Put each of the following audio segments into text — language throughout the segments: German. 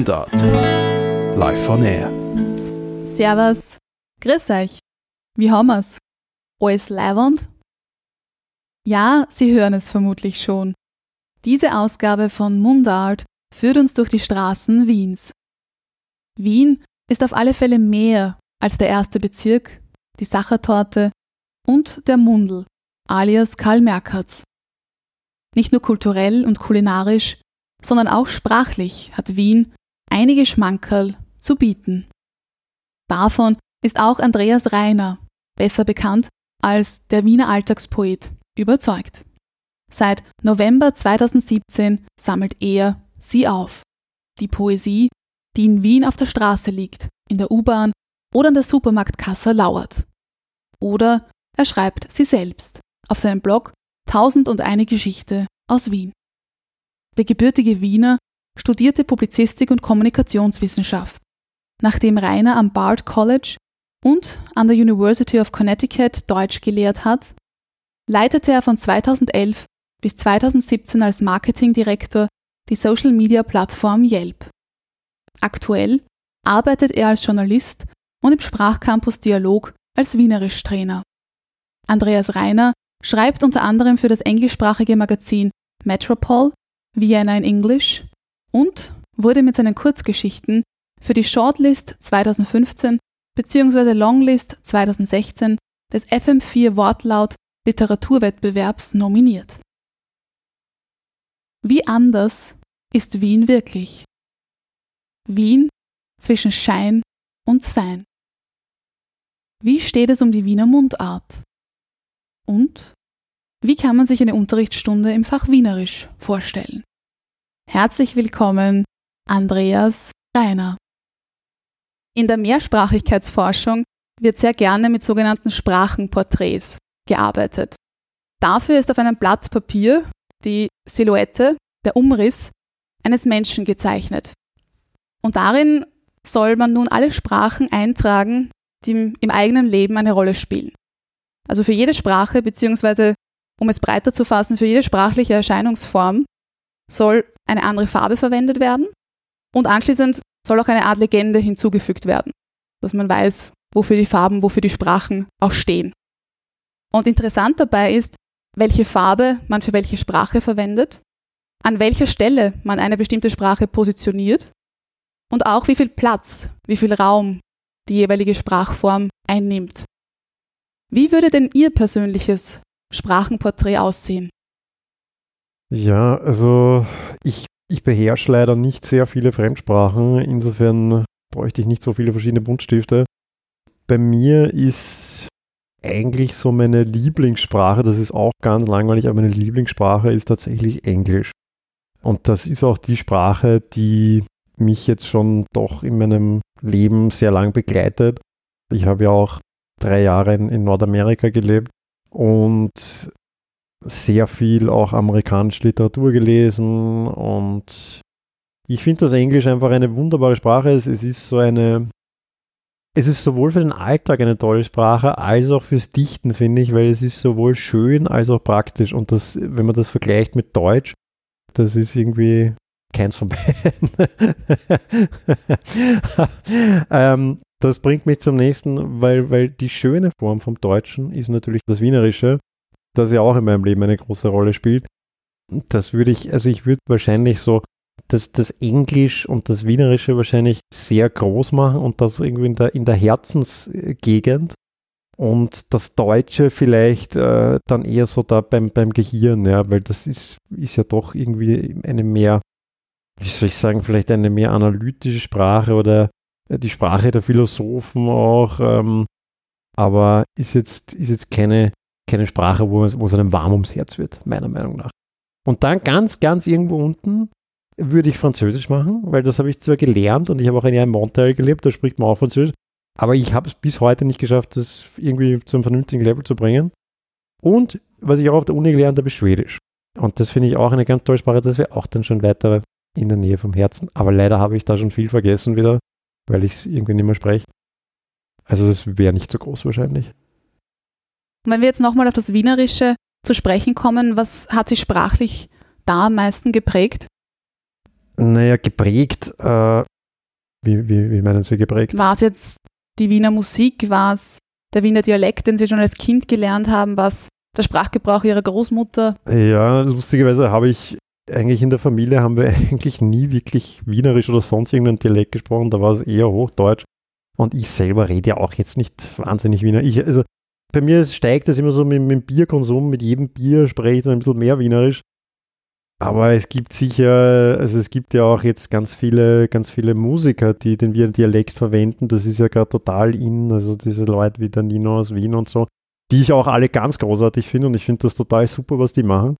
Mundart. Live on Air. Servus. Grüß euch. Wie haben wir's? Alles leiwand? Ja, Sie hören es vermutlich schon. Diese Ausgabe von Mundart führt uns durch die Straßen Wiens. Wien ist auf alle Fälle mehr als der erste Bezirk, die Sachertorte und der Mundel, alias Karl Merkatz. Nicht nur kulturell und kulinarisch, sondern auch sprachlich hat Wien einige Schmankerl zu bieten. Davon ist auch Andreas Reiner, besser bekannt als der Wiener Alltagspoet, überzeugt. Seit November 2017 sammelt er sie auf. Die Poesie, die in Wien auf der Straße liegt, in der U-Bahn oder an der Supermarktkasse lauert. Oder er schreibt sie selbst auf seinem Blog Tausend und eine Geschichte aus Wien. Der gebürtige Wiener studierte Publizistik und Kommunikationswissenschaft, nachdem Rainer am Bard College und an der University of Connecticut Deutsch gelehrt hat, leitete er von 2011 bis 2017 als Marketingdirektor die Social-Media-Plattform Yelp. Aktuell arbeitet er als Journalist und im Sprachcampus Dialog als Wienerisch-Trainer. Andreas Reiner schreibt unter anderem für das englischsprachige Magazin Metropol, Vienna in English und wurde mit seinen Kurzgeschichten für die Shortlist 2015 bzw. Longlist 2016 des FM4 Wortlaut Literaturwettbewerbs nominiert. Wie anders ist Wien wirklich? Wien zwischen Schein und Sein. Wie steht es um die Wiener Mundart? Und wie kann man sich eine Unterrichtsstunde im Fach Wienerisch vorstellen? Herzlich willkommen, Andreas Reiner. In der Mehrsprachigkeitsforschung wird sehr gerne mit sogenannten Sprachenporträts gearbeitet. Dafür ist auf einem Blatt Papier die Silhouette, der Umriss eines Menschen gezeichnet. Und darin soll man nun alle Sprachen eintragen, die im eigenen Leben eine Rolle spielen. Also für jede Sprache, beziehungsweise um es breiter zu fassen, für jede sprachliche Erscheinungsform soll eine andere Farbe verwendet werden und anschließend soll auch eine Art Legende hinzugefügt werden, dass man weiß, wofür die Farben, wofür die Sprachen auch stehen. Und interessant dabei ist, welche Farbe man für welche Sprache verwendet, an welcher Stelle man eine bestimmte Sprache positioniert und auch wie viel Platz, wie viel Raum die jeweilige Sprachform einnimmt. Wie würde denn Ihr persönliches Sprachenporträt aussehen? Ja, also ich, ich beherrsche leider nicht sehr viele Fremdsprachen, insofern bräuchte ich nicht so viele verschiedene Buntstifte. Bei mir ist eigentlich so meine Lieblingssprache, das ist auch ganz langweilig, aber meine Lieblingssprache ist tatsächlich Englisch. Und das ist auch die Sprache, die mich jetzt schon doch in meinem Leben sehr lang begleitet. Ich habe ja auch drei Jahre in, in Nordamerika gelebt und sehr viel auch amerikanische Literatur gelesen und ich finde das Englisch einfach eine wunderbare Sprache. Es, es, ist so eine, es ist sowohl für den Alltag eine tolle Sprache, als auch fürs Dichten, finde ich, weil es ist sowohl schön als auch praktisch. Und das, wenn man das vergleicht mit Deutsch, das ist irgendwie keins von beiden. ähm, das bringt mich zum nächsten, weil, weil die schöne Form vom Deutschen ist natürlich das Wienerische, das ja auch in meinem Leben eine große Rolle spielt. Das würde ich, also ich würde wahrscheinlich so das, das Englisch und das Wienerische wahrscheinlich sehr groß machen und das irgendwie in der, in der Herzensgegend und das Deutsche vielleicht äh, dann eher so da beim, beim Gehirn, ja, weil das ist, ist ja doch irgendwie eine mehr, wie soll ich sagen, vielleicht eine mehr analytische Sprache oder die Sprache der Philosophen auch, ähm, aber ist jetzt, ist jetzt keine, keine Sprache, wo es, wo es einem warm ums Herz wird, meiner Meinung nach. Und dann ganz, ganz irgendwo unten würde ich Französisch machen, weil das habe ich zwar gelernt und ich habe auch in Montreal gelebt, da spricht man auch Französisch, aber ich habe es bis heute nicht geschafft, das irgendwie zu einem vernünftigen Level zu bringen. Und was ich auch auf der Uni gelernt habe, ist Schwedisch. Und das finde ich auch eine ganz tolle Sprache. Das wäre auch dann schon weiter in der Nähe vom Herzen. Aber leider habe ich da schon viel vergessen wieder, weil ich es irgendwie nicht mehr spreche. Also das wäre nicht so groß wahrscheinlich. Wenn wir jetzt nochmal auf das Wienerische zu sprechen kommen, was hat sich sprachlich da am meisten geprägt? Naja, geprägt, äh, wie, wie, wie meinen Sie geprägt? War es jetzt die Wiener Musik? War es der Wiener Dialekt, den Sie schon als Kind gelernt haben? Was der Sprachgebrauch Ihrer Großmutter? Ja, lustigerweise habe ich eigentlich in der Familie haben wir eigentlich nie wirklich Wienerisch oder sonst irgendeinen Dialekt gesprochen. Da war es eher Hochdeutsch. Und ich selber rede ja auch jetzt nicht wahnsinnig Wiener. Ich, also bei mir steigt das immer so mit, mit dem Bierkonsum. Mit jedem Bier spreche ich dann ein bisschen mehr Wienerisch. Aber es gibt sicher, also es gibt ja auch jetzt ganz viele, ganz viele Musiker, die den Wiener Dialekt verwenden. Das ist ja gerade total in, also diese Leute wie der Nino aus Wien und so, die ich auch alle ganz großartig finde und ich finde das total super, was die machen.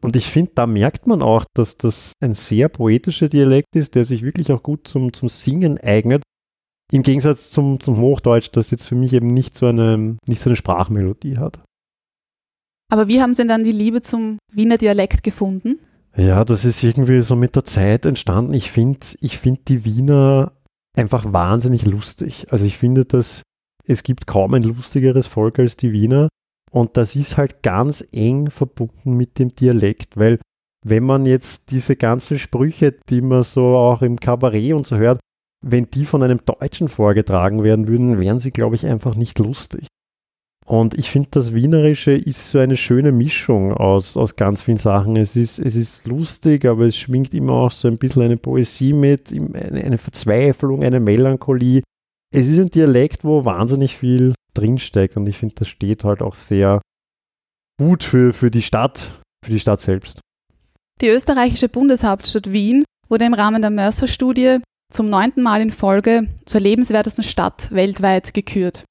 Und ich finde, da merkt man auch, dass das ein sehr poetischer Dialekt ist, der sich wirklich auch gut zum, zum Singen eignet. Im Gegensatz zum, zum Hochdeutsch, das jetzt für mich eben nicht so, eine, nicht so eine Sprachmelodie hat. Aber wie haben Sie denn dann die Liebe zum Wiener Dialekt gefunden? Ja, das ist irgendwie so mit der Zeit entstanden. Ich finde ich find die Wiener einfach wahnsinnig lustig. Also ich finde, dass es gibt kaum ein lustigeres Volk als die Wiener. Und das ist halt ganz eng verbunden mit dem Dialekt, weil wenn man jetzt diese ganzen Sprüche, die man so auch im Kabarett und so hört, wenn die von einem Deutschen vorgetragen werden würden, wären sie, glaube ich, einfach nicht lustig. Und ich finde, das Wienerische ist so eine schöne Mischung aus, aus ganz vielen Sachen. Es ist, es ist lustig, aber es schwingt immer auch so ein bisschen eine Poesie mit, eine, Verzweiflung, eine Melancholie. Es ist ein Dialekt, wo wahnsinnig viel drinsteckt und ich finde, das steht halt auch sehr gut für, für die Stadt, für die Stadt selbst. Die österreichische Bundeshauptstadt Wien wurde im Rahmen der Mercer-Studie zum neunten Mal in Folge zur lebenswertesten Stadt weltweit gekürt.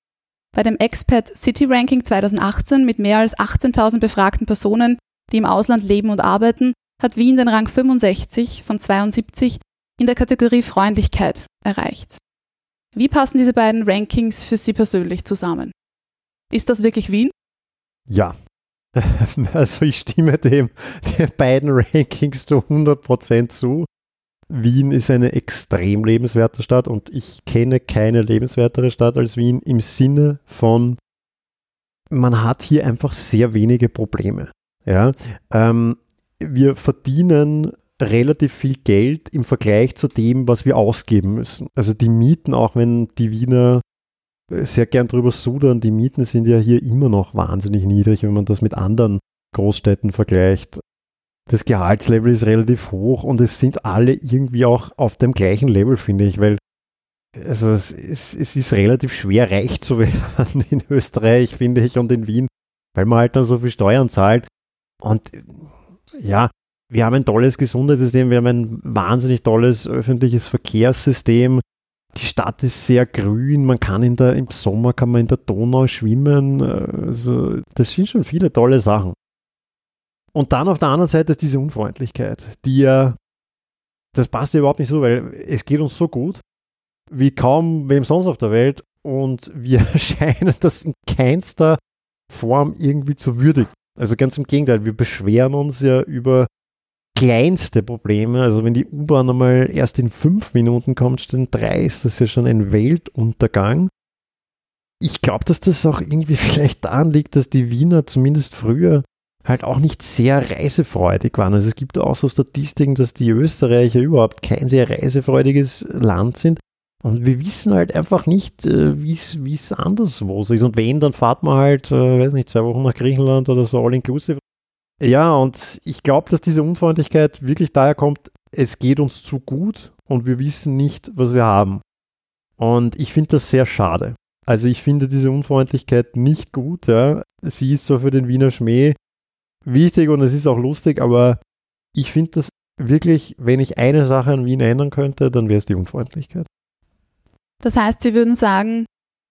Bei dem Expat City Ranking 2018 mit mehr als 18.000 befragten Personen, die im Ausland leben und arbeiten, hat Wien den Rang 65 von 72 in der Kategorie Freundlichkeit erreicht. Wie passen diese beiden Rankings für Sie persönlich zusammen? Ist das wirklich Wien? Ja. Also ich stimme dem den beiden Rankings zu 100% zu. Wien ist eine extrem lebenswerte Stadt und ich kenne keine lebenswertere Stadt als Wien im Sinne von, man hat hier einfach sehr wenige Probleme. Ja? Ähm, wir verdienen relativ viel Geld im Vergleich zu dem, was wir ausgeben müssen. Also die Mieten, auch wenn die Wiener sehr gern drüber sudern, die Mieten sind ja hier immer noch wahnsinnig niedrig, wenn man das mit anderen Großstädten vergleicht das Gehaltslevel ist relativ hoch und es sind alle irgendwie auch auf dem gleichen Level, finde ich, weil also es, es, es ist relativ schwer, reich zu werden in Österreich, finde ich, und in Wien, weil man halt dann so viel Steuern zahlt. Und ja, wir haben ein tolles Gesundheitssystem, wir haben ein wahnsinnig tolles öffentliches Verkehrssystem. Die Stadt ist sehr grün, man kann in der, im Sommer kann man in der Donau schwimmen. Also, das sind schon viele tolle Sachen. Und dann auf der anderen Seite ist diese Unfreundlichkeit, die ja, das passt ja überhaupt nicht so, weil es geht uns so gut, wie kaum wem sonst auf der Welt und wir scheinen das in keinster Form irgendwie zu würdigen. Also ganz im Gegenteil, wir beschweren uns ja über kleinste Probleme. Also wenn die U-Bahn einmal erst in fünf Minuten kommt, statt in drei, ist das ja schon ein Weltuntergang. Ich glaube, dass das auch irgendwie vielleicht daran liegt, dass die Wiener zumindest früher halt auch nicht sehr reisefreudig waren. Also es gibt auch so Statistiken, dass die Österreicher überhaupt kein sehr reisefreudiges Land sind. Und wir wissen halt einfach nicht, äh, wie es anderswo so ist. Und wenn, dann fahrt man halt, äh, weiß nicht, zwei Wochen nach Griechenland oder so all-inclusive. Ja, und ich glaube, dass diese Unfreundlichkeit wirklich daher kommt, es geht uns zu gut und wir wissen nicht, was wir haben. Und ich finde das sehr schade. Also ich finde diese Unfreundlichkeit nicht gut. Ja. Sie ist so für den Wiener Schmäh wichtig und es ist auch lustig, aber ich finde das wirklich, wenn ich eine Sache an Wien ändern könnte, dann wäre es die Unfreundlichkeit. Das heißt, Sie würden sagen,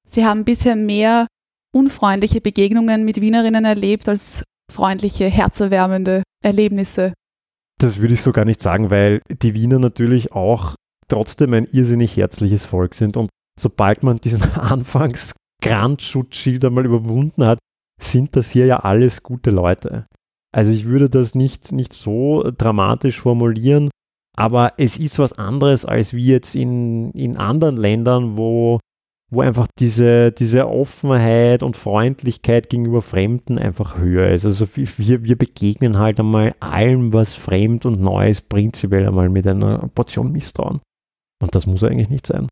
Sie haben bisher mehr unfreundliche Begegnungen mit Wienerinnen erlebt als freundliche, herzerwärmende Erlebnisse. Das würde ich so gar nicht sagen, weil die Wiener natürlich auch trotzdem ein irrsinnig herzliches Volk sind und sobald man diesen Anfangs Grandschutzschild einmal überwunden hat, sind das hier ja alles gute Leute. Also ich würde das nicht, nicht so dramatisch formulieren, aber es ist was anderes als wie jetzt in, in anderen Ländern, wo, wo einfach diese, diese Offenheit und Freundlichkeit gegenüber Fremden einfach höher ist. Also wir, wir begegnen halt einmal allem, was fremd und neu ist, prinzipiell einmal mit einer Portion Misstrauen. Und das muss eigentlich nicht sein.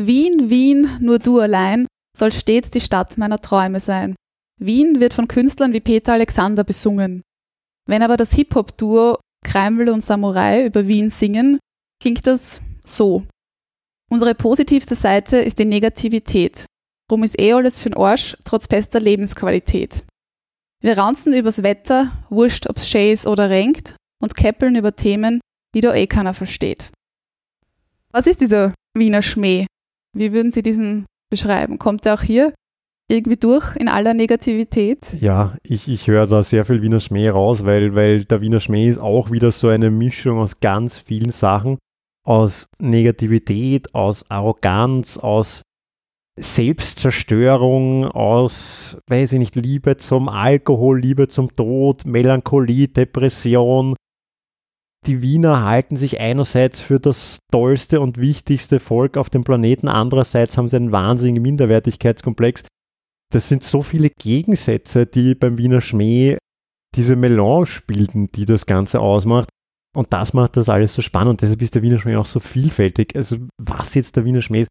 Wien, Wien, nur du allein soll stets die Stadt meiner Träume sein. Wien wird von Künstlern wie Peter Alexander besungen. Wenn aber das Hip-Hop-Duo Kreml und Samurai über Wien singen, klingt das so. Unsere positivste Seite ist die Negativität. Drum ist eh alles für'n Arsch, trotz bester Lebensqualität. Wir raunzen übers Wetter, wurscht ob's schön oder renkt, und käppeln über Themen, die da eh keiner versteht. Was ist dieser Wiener Schmäh? Wie würden Sie diesen beschreiben? Kommt er auch hier irgendwie durch in aller Negativität? Ja, ich, ich höre da sehr viel Wiener Schmäh raus, weil, weil der Wiener Schmäh ist auch wieder so eine Mischung aus ganz vielen Sachen aus Negativität, aus Arroganz, aus Selbstzerstörung, aus, weiß ich nicht, Liebe zum Alkohol, Liebe zum Tod, Melancholie, Depression. Die Wiener halten sich einerseits für das tollste und wichtigste Volk auf dem Planeten, andererseits haben sie einen wahnsinnigen Minderwertigkeitskomplex. Das sind so viele Gegensätze, die beim Wiener Schmäh diese Melange bilden, die das Ganze ausmacht. Und das macht das alles so spannend. Deshalb ist der Wiener Schmäh auch so vielfältig. Also was jetzt der Wiener Schmäh ist.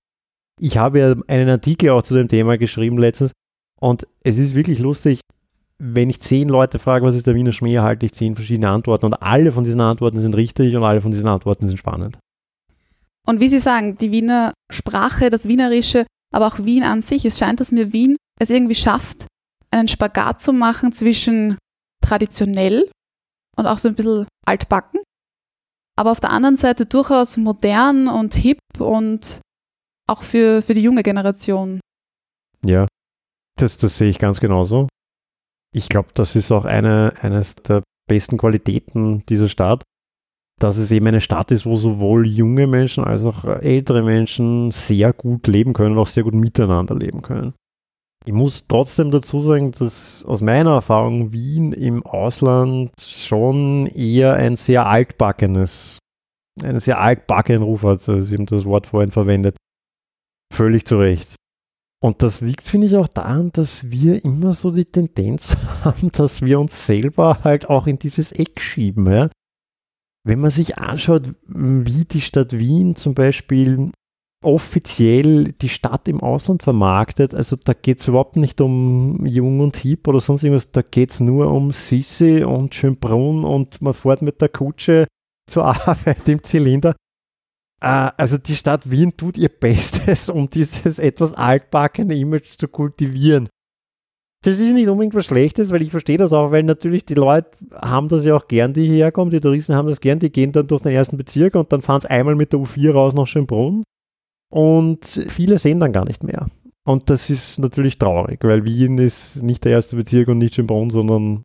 Ich habe ja einen Artikel auch zu dem Thema geschrieben letztens. Und es ist wirklich lustig, wenn ich zehn Leute frage, was ist der Wiener Schmäh, erhalte ich zehn verschiedene Antworten. Und alle von diesen Antworten sind richtig und alle von diesen Antworten sind spannend. Und wie Sie sagen, die Wiener Sprache, das Wienerische, aber auch Wien an sich, es scheint, dass mir Wien es irgendwie schafft, einen Spagat zu machen zwischen traditionell und auch so ein bisschen altbacken aber auf der anderen Seite durchaus modern und hip und auch für, für die junge Generation. Ja, das, das sehe ich ganz genauso. Ich glaube, das ist auch eine, eines der besten Qualitäten dieser Stadt, dass es eben eine Stadt ist, wo sowohl junge Menschen als auch ältere Menschen sehr gut leben können und auch sehr gut miteinander leben können. Ich muss trotzdem dazu sagen, dass aus meiner Erfahrung Wien im Ausland schon eher ein sehr altbackenes, einen sehr altbackenen Ruf hat. Also Sie das Wort vorhin verwendet. Völlig zu Recht. Und das liegt, finde ich, auch daran, dass wir immer so die Tendenz haben, dass wir uns selber halt auch in dieses Eck schieben. Ja? Wenn man sich anschaut, wie die Stadt Wien zum Beispiel offiziell die Stadt im Ausland vermarktet. Also da geht es überhaupt nicht um Jung und Hip oder sonst irgendwas. Da geht es nur um Sissi und Schönbrunn und man fährt mit der Kutsche zur Arbeit im Zylinder. Äh, also die Stadt Wien tut ihr Bestes, um dieses etwas altbackene Image zu kultivieren. Das ist nicht unbedingt was Schlechtes, weil ich verstehe das auch, weil natürlich die Leute haben das ja auch gern, die hierher kommen, die Touristen haben das gern, die gehen dann durch den ersten Bezirk und dann fahren sie einmal mit der U4 raus nach Schönbrunn und viele sehen dann gar nicht mehr. Und das ist natürlich traurig, weil Wien ist nicht der erste Bezirk und nicht Schönbrunn, sondern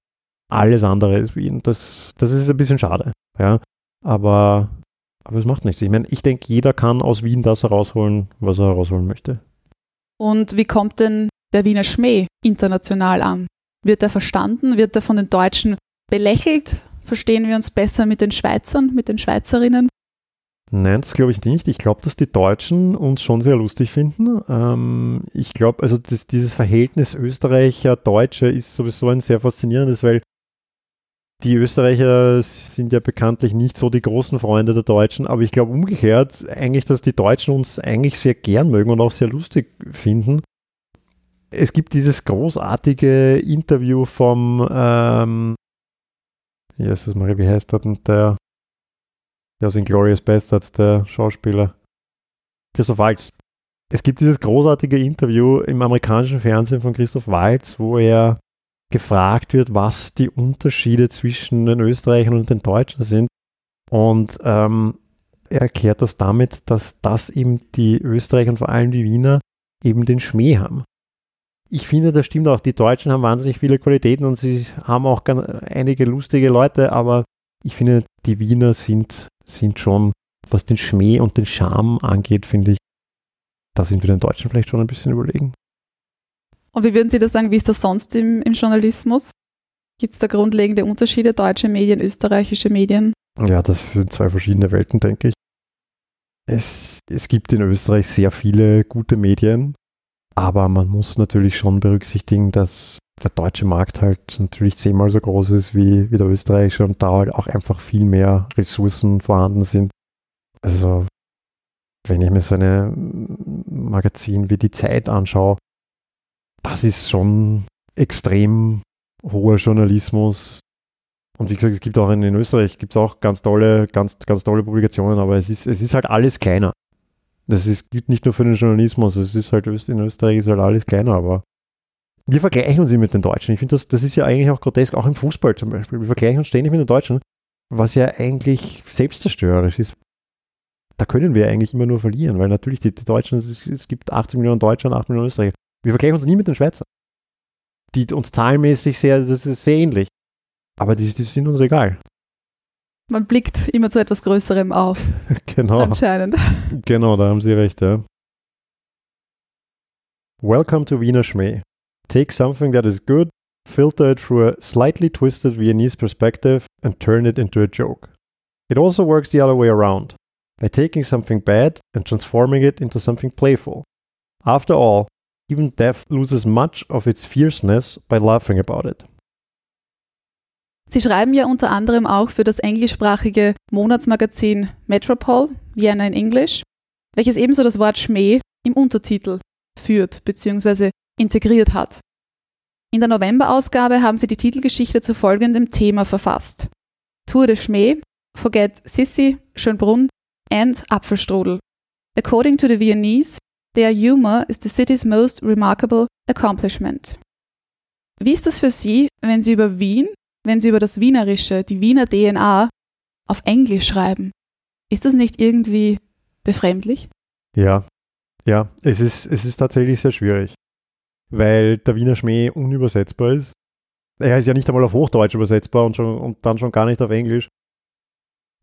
alles andere ist Wien. Das, das ist ein bisschen schade. Ja. Aber, aber es macht nichts. Ich meine, ich denke, jeder kann aus Wien das herausholen, was er herausholen möchte. Und wie kommt denn der Wiener Schmäh international an? Wird er verstanden? Wird er von den Deutschen belächelt? Verstehen wir uns besser mit den Schweizern, mit den Schweizerinnen? Nein, das glaube ich nicht. Ich glaube, dass die Deutschen uns schon sehr lustig finden. Ähm, ich glaube, also das, dieses Verhältnis Österreicher-Deutsche ist sowieso ein sehr faszinierendes, weil die Österreicher sind ja bekanntlich nicht so die großen Freunde der Deutschen, aber ich glaube umgekehrt eigentlich, dass die Deutschen uns eigentlich sehr gern mögen und auch sehr lustig finden. Es gibt dieses großartige Interview vom, ähm, Jesus Maria, wie heißt der denn der? Der aus Inglourious Bastards, der Schauspieler Christoph Waltz. Es gibt dieses großartige Interview im amerikanischen Fernsehen von Christoph Waltz, wo er gefragt wird, was die Unterschiede zwischen den Österreichern und den Deutschen sind. Und ähm, er erklärt das damit, dass das eben die Österreicher und vor allem die Wiener eben den Schmäh haben. Ich finde, das stimmt auch. Die Deutschen haben wahnsinnig viele Qualitäten und sie haben auch einige lustige Leute, aber ich finde, die Wiener sind sind schon, was den Schmäh und den Charme angeht, finde ich, da sind wir den Deutschen vielleicht schon ein bisschen überlegen. Und wie würden Sie das sagen, wie ist das sonst im, im Journalismus? Gibt es da grundlegende Unterschiede, deutsche Medien, österreichische Medien? Ja, das sind zwei verschiedene Welten, denke ich. Es, es gibt in Österreich sehr viele gute Medien Aber man muss natürlich schon berücksichtigen, dass der deutsche Markt halt natürlich zehnmal so groß ist wie, wie der österreichische und da halt auch einfach viel mehr Ressourcen vorhanden sind. Also, wenn ich mir so ein Magazin wie die Zeit anschaue, das ist schon extrem hoher Journalismus. Und wie gesagt, es gibt auch in, in Österreich gibt's auch ganz tolle, ganz, ganz tolle Publikationen, aber es ist, es ist halt alles kleiner. Das ist, gilt nicht nur für den Journalismus, es ist halt in Österreich ist halt alles kleiner, aber wir vergleichen uns immer mit den Deutschen. Ich finde, das, das ist ja eigentlich auch grotesk, auch im Fußball zum Beispiel. Wir vergleichen uns ständig mit den Deutschen, was ja eigentlich selbstzerstörerisch ist. Da können wir eigentlich immer nur verlieren, weil natürlich die, die Deutschen, es, es, gibt 80 Millionen Deutsche und 8 Millionen Österreicher. Wir vergleichen uns nie mit den Schweizern. Die uns zahlenmäßig sehr, das ist sehr ähnlich. Aber die, die sind uns egal. Man blickt immer zu etwas Größerem auf. genau. Anscheinend. Genau, da haben Sie recht, ja. Welcome to Wiener Schmäh. Take something that is good, filter it through a slightly twisted Viennese perspective, and turn it into a joke. It also works the other way around, by taking something bad and transforming it into something playful. After all, even death loses much of its fierceness by laughing about it. Sie schreiben ja unter anderem auch für das englischsprachige Monatsmagazin Metropol, Vienna in English, welches ebenso das Wort Schmäh im Untertitel führt bzw. integriert hat. In der November-Ausgabe haben sie die Titelgeschichte zu folgendem Thema verfasst. Tour de Schmäh, Forget Sissi, Schönbrunn and Apfelstrudel. According to the Viennese, their humor is the city's most remarkable accomplishment. Wie ist das für Sie, wenn Sie über Wien wenn Sie über das Wienerische, die Wiener DNA auf Englisch schreiben. Ist das nicht irgendwie befremdlich? Ja, ja, es ist, es ist tatsächlich sehr schwierig, weil der Wiener Schmäh unübersetzbar ist. Er ist ja nicht einmal auf Hochdeutsch übersetzbar und, schon, und dann schon gar nicht auf Englisch.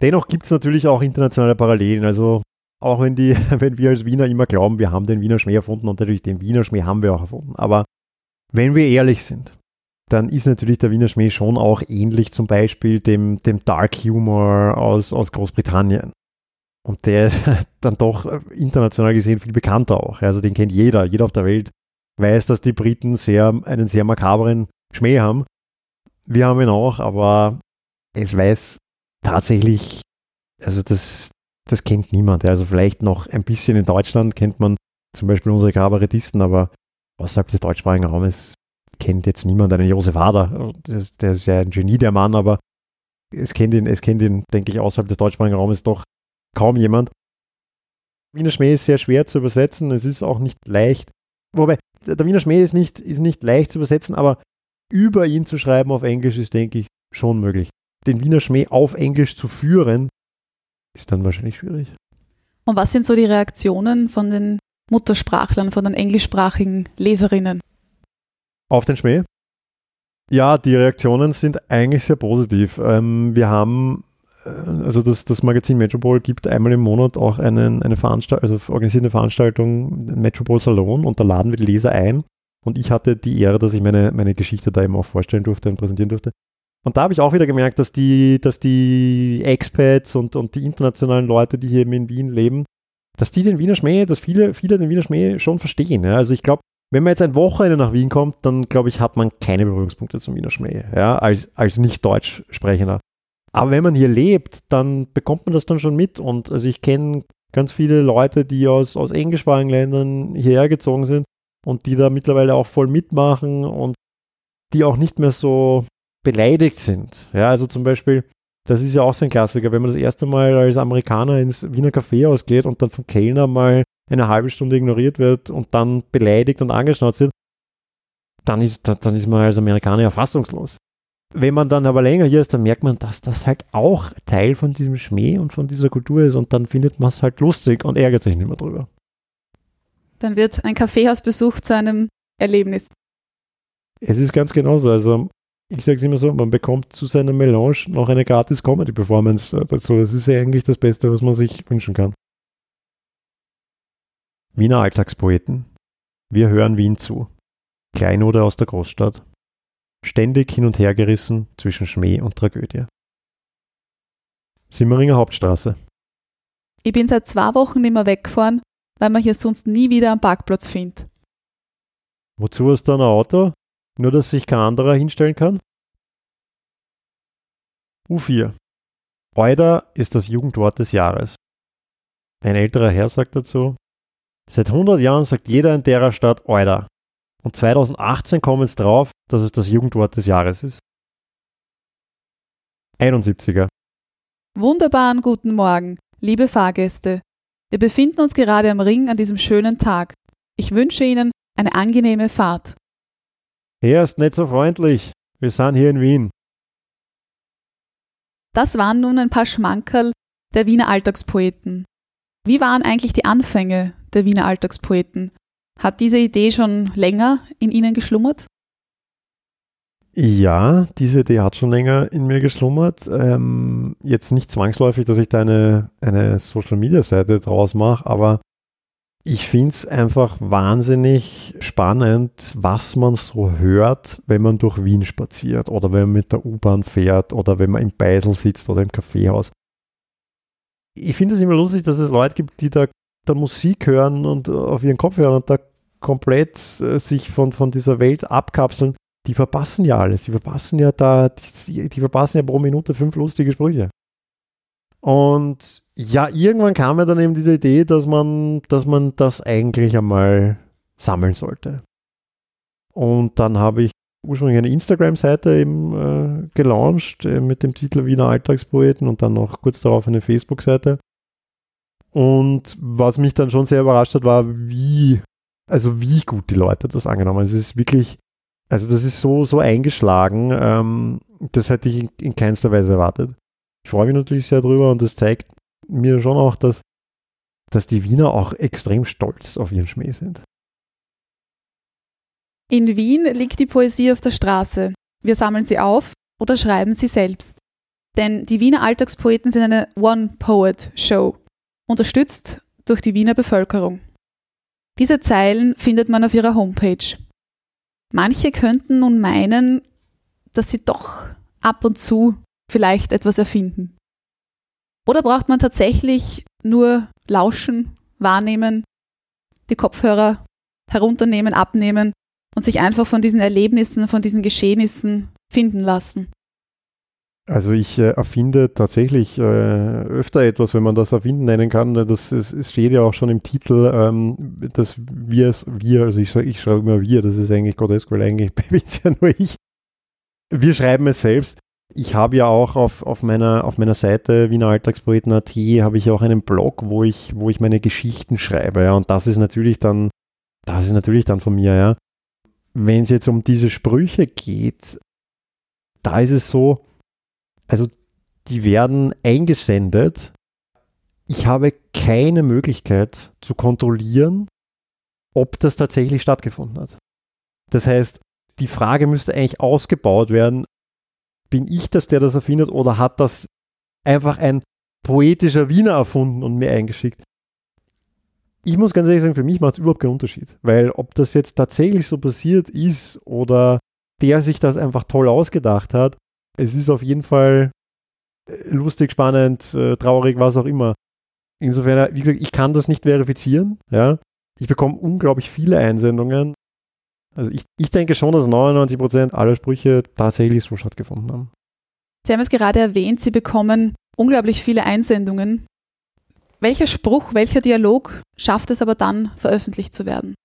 Dennoch gibt es natürlich auch internationale Parallelen. Also auch wenn, die, wenn wir als Wiener immer glauben, wir haben den Wiener Schmäh erfunden und natürlich den Wiener Schmäh haben wir auch erfunden. Aber wenn wir ehrlich sind, dann ist natürlich der Wiener Schmäh schon auch ähnlich zum Beispiel dem, dem Dark Humor aus, aus Großbritannien. Und der ist dann doch international gesehen viel bekannter auch. Also den kennt jeder. Jeder auf der Welt weiß, dass die Briten sehr, einen sehr makaberen Schmäh haben. Wir haben ihn auch, aber es weiß tatsächlich, also das, das kennt niemand. Also vielleicht noch ein bisschen in Deutschland kennt man zum Beispiel unsere Kabarettisten, aber außerhalb des deutschsprachigen Raumes kennt jetzt niemand einen Josef Hader. Das, der ist ja ein Genie, der Mann, aber es kennt ihn, es kennt ihn, denke ich, außerhalb des deutschsprachigen Raumes doch kaum jemand. Wiener Schmäh ist sehr schwer zu übersetzen, es ist auch nicht leicht. Wobei, der Wiener Schmäh ist nicht, ist nicht leicht zu übersetzen, aber über ihn zu schreiben auf Englisch ist, denke ich, schon möglich. Den Wiener Schmäh auf Englisch zu führen, ist dann wahrscheinlich schwierig. Und was sind so die Reaktionen von den Muttersprachlern, von den englischsprachigen Leserinnen? Auf den Schmäh? Ja, die Reaktionen sind eigentlich sehr positiv. Ähm, wir haben, also das, das Magazin Metropol gibt einmal im Monat auch einen, eine Veranstaltung, also organisiert eine Veranstaltung, Metropol Salon, und da laden wir die Leser ein. Und ich hatte die Ehre, dass ich meine, meine Geschichte da eben auch vorstellen durfte und präsentieren durfte. Und da habe ich auch wieder gemerkt, dass die, dass die Expats und, und die internationalen Leute, die hier in Wien leben, dass die den Wiener Schmäh, dass viele, viele den Wiener Schmäh schon verstehen. Ja? Also ich glaube, wenn man jetzt ein Wochenende nach Wien kommt, dann glaube ich, hat man keine Berührungspunkte zum Wiener Schmäh, ja, als, als nicht Deutsch sprechender. Aber wenn man hier lebt, dann bekommt man das dann schon mit. Und also ich kenne ganz viele Leute, die aus, aus englischsprachigen Ländern hierher gezogen sind und die da mittlerweile auch voll mitmachen und die auch nicht mehr so beleidigt sind. Ja, also zum Beispiel, das ist ja auch so ein Klassiker, wenn man das erste Mal als Amerikaner ins Wiener Café ausgeht und dann vom Kellner mal eine halbe Stunde ignoriert wird und dann beleidigt und angeschnauzt wird, dann ist, dann ist man als Amerikaner ja fassungslos. Wenn man dann aber länger hier ist, dann merkt man, dass das halt auch Teil von diesem Schmäh und von dieser Kultur ist und dann findet man es halt lustig und ärgert sich nicht mehr drüber. Dann wird ein Kaffeehausbesuch zu einem Erlebnis. Es ist ganz genauso. Also ich sage es immer so, man bekommt zu seiner Melange noch eine gratis Comedy-Performance dazu. Das ist ja eigentlich das Beste, was man sich wünschen kann. Wiener Alltagspoeten. Wir hören Wien zu. Kleinode aus der Großstadt. Ständig hin und her gerissen zwischen Schmäh und Tragödie. Simmeringer Hauptstraße. Ich bin seit zwei Wochen nicht mehr weggefahren, weil man hier sonst nie wieder einen Parkplatz findet. Wozu hast du ein Auto? Nur, dass sich kein anderer hinstellen kann? U4. Euda ist das Jugendwort des Jahres. Ein älterer Herr sagt dazu, seit 100 Jahren sagt jeder in der Stadt Euda. Und 2018 kommen es drauf, dass es das Jugendwort des Jahres ist. 71er. Wunderbaren guten Morgen, liebe Fahrgäste. Wir befinden uns gerade am Ring an diesem schönen Tag. Ich wünsche Ihnen eine angenehme Fahrt. Er ist nicht so freundlich. Wir sind hier in Wien. Das waren nun ein paar Schmankerl der Wiener Alltagspoeten. Wie waren eigentlich die Anfänge der Wiener Alltagspoeten? Hat diese Idee schon länger in Ihnen geschlummert? Ja, diese Idee hat schon länger in mir geschlummert. Ähm, jetzt nicht zwangsläufig, dass ich da eine, eine Social-Media-Seite draus mache, aber ich finde es einfach wahnsinnig spannend, was man so hört, wenn man durch Wien spaziert oder wenn man mit der U-Bahn fährt oder wenn man im Beisel sitzt oder im Kaffeehaus. Ich finde es immer lustig, dass es Leute gibt, die da, da Musik hören und auf ihren Kopf hören und da komplett äh, sich von, von dieser Welt abkapseln. Die verpassen ja alles. Die verpassen ja da, die, die verpassen ja pro Minute fünf lustige Sprüche. Und ja, irgendwann kam mir dann eben diese Idee, dass man, dass man das eigentlich einmal sammeln sollte. Und dann habe ich ursprünglich eine Instagram-Seite eben äh, gelauncht äh, mit dem Titel Wiener Alltagspoeten und dann noch kurz darauf eine Facebook-Seite. Und was mich dann schon sehr überrascht hat, war, wie, also wie gut die Leute das angenommen haben. Es ist wirklich, also das ist so, so eingeschlagen, ähm, das hätte ich in, in keinster Weise erwartet. Ich freue mich natürlich sehr drüber und das zeigt, mir schon auch, dass, dass die Wiener auch extrem stolz auf ihren Schmäh sind. In Wien liegt die Poesie auf der Straße. Wir sammeln sie auf oder schreiben sie selbst. Denn die Wiener Alltagspoeten sind eine One-Poet-Show, unterstützt durch die Wiener Bevölkerung. Diese Zeilen findet man auf ihrer Homepage. Manche könnten nun meinen, dass sie doch ab und zu vielleicht etwas erfinden. Oder braucht man tatsächlich nur lauschen, wahrnehmen, die Kopfhörer herunternehmen, abnehmen und sich einfach von diesen Erlebnissen, von diesen Geschehnissen finden lassen? Also ich äh, erfinde tatsächlich äh, öfter etwas, wenn man das erfinden nennen kann. Das ist, es steht ja auch schon im Titel, ähm, dass wir es, wir, also ich, ich schreibe immer wir, das ist eigentlich weil eigentlich bin es ja nur ich. Wir schreiben es selbst ich habe ja auch auf, auf, meiner, auf meiner Seite wieneralltagspoeten.at habe ich auch einen Blog, wo ich, wo ich meine Geschichten schreibe. Ja, und das ist natürlich dann, das ist natürlich dann von mir, ja. Wenn es jetzt um diese Sprüche geht, da ist es so, also die werden eingesendet. Ich habe keine Möglichkeit zu kontrollieren, ob das tatsächlich stattgefunden hat. Das heißt, die Frage müsste eigentlich ausgebaut werden, bin ich das, der das erfindet, oder hat das einfach ein poetischer Wiener erfunden und mir eingeschickt? Ich muss ganz ehrlich sagen, für mich macht es überhaupt keinen Unterschied, weil ob das jetzt tatsächlich so passiert ist oder der sich das einfach toll ausgedacht hat, es ist auf jeden Fall äh, lustig, spannend, äh, traurig, was auch immer. Insofern, wie gesagt, ich kann das nicht verifizieren. Ja. Ich bekomme unglaublich viele Einsendungen also ich, ich denke schon, dass 99% aller Sprüche tatsächlich so stattgefunden haben. Sie haben es gerade erwähnt, Sie bekommen unglaublich viele Einsendungen. Welcher Spruch, welcher Dialog schafft es aber dann, veröffentlicht zu werden?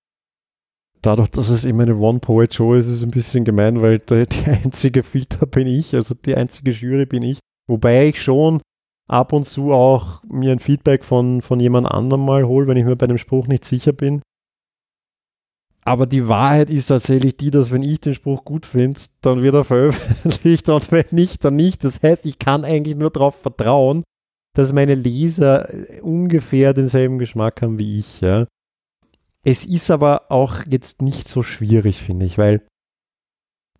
Dadurch, dass es immer eine One-Poet-Show ist, ist es ein bisschen gemein, weil der, die einzige Filter bin ich, also die einzige Jury bin ich. Wobei ich schon ab und zu auch mir ein Feedback von, von jemand anderem mal hole, wenn ich mir bei dem Spruch nicht sicher bin. Aber die Wahrheit ist tatsächlich die, dass wenn ich den Spruch gut finde, dann wird er veröffentlicht und wenn nicht, dann nicht. Das heißt, ich kann eigentlich nur darauf vertrauen, dass meine Leser ungefähr denselben Geschmack haben wie ich. Ja. Es ist aber auch jetzt nicht so schwierig, finde ich, weil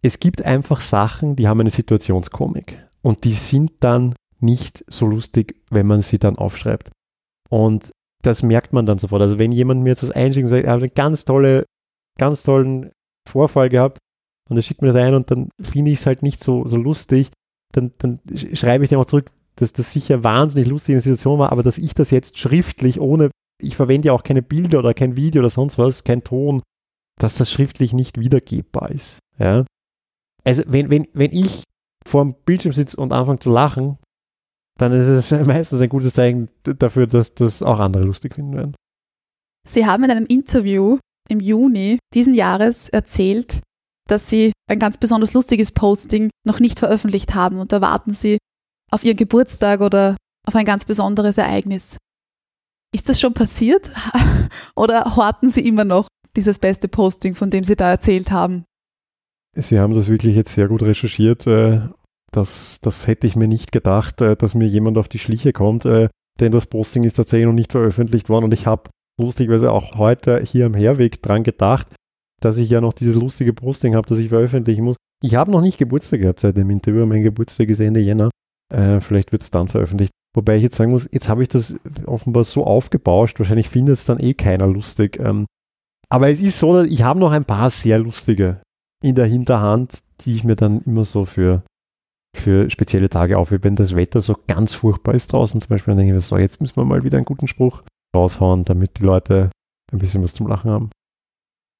es gibt einfach Sachen, die haben eine Situationskomik und die sind dann nicht so lustig, wenn man sie dann aufschreibt. Und das merkt man dann sofort. Also wenn jemand mir jetzt was einschickt und sagt, er hat eine ganz tolle ganz tollen Vorfall gehabt und er schickt mir das ein und dann finde ich es halt nicht so, so lustig, dann, dann schreibe ich dem auch zurück, dass das sicher wahnsinnig lustige Situation war, aber dass ich das jetzt schriftlich ohne, ich verwende ja auch keine Bilder oder kein Video oder sonst was, kein Ton, dass das schriftlich nicht wiedergebbar ist. Ja? Also wenn, wenn, wenn ich vor dem Bildschirm sitze und anfange zu lachen, dann ist es meistens ein gutes Zeichen dafür, dass das auch andere lustig finden werden. Sie haben in einem Interview im Juni diesen Jahres erzählt, dass Sie ein ganz besonders lustiges Posting noch nicht veröffentlicht haben und da warten Sie auf Ihren Geburtstag oder auf ein ganz besonderes Ereignis. Ist das schon passiert oder horten Sie immer noch dieses beste Posting, von dem Sie da erzählt haben? Sie haben das wirklich jetzt sehr gut recherchiert. Äh, das, das hätte ich mir nicht gedacht, äh, dass mir jemand auf die Schliche kommt, äh, denn das Posting ist tatsächlich noch nicht veröffentlicht worden und ich habe lustigerweise auch heute hier am Herweg dran gedacht, dass ich ja noch dieses lustige Posting habe, das ich veröffentlichen muss. Ich habe noch nicht Geburtstag gehabt seit dem Interview. Mein Geburtstag ist Ende Jänner. Äh, vielleicht wird es dann veröffentlicht. Wobei ich jetzt sagen muss, jetzt habe ich das offenbar so aufgebauscht. Wahrscheinlich findet es dann eh keiner lustig. Ähm, aber es ist so, dass ich habe noch ein paar sehr lustige in der Hinterhand, die ich mir dann immer so für, für spezielle Tage aufhebe. Wenn das Wetter so ganz furchtbar ist draußen zum Beispiel, dann denke ich mir so, jetzt müssen wir mal wieder einen guten Spruch raushauen, damit die Leute ein bisschen was zum Lachen haben.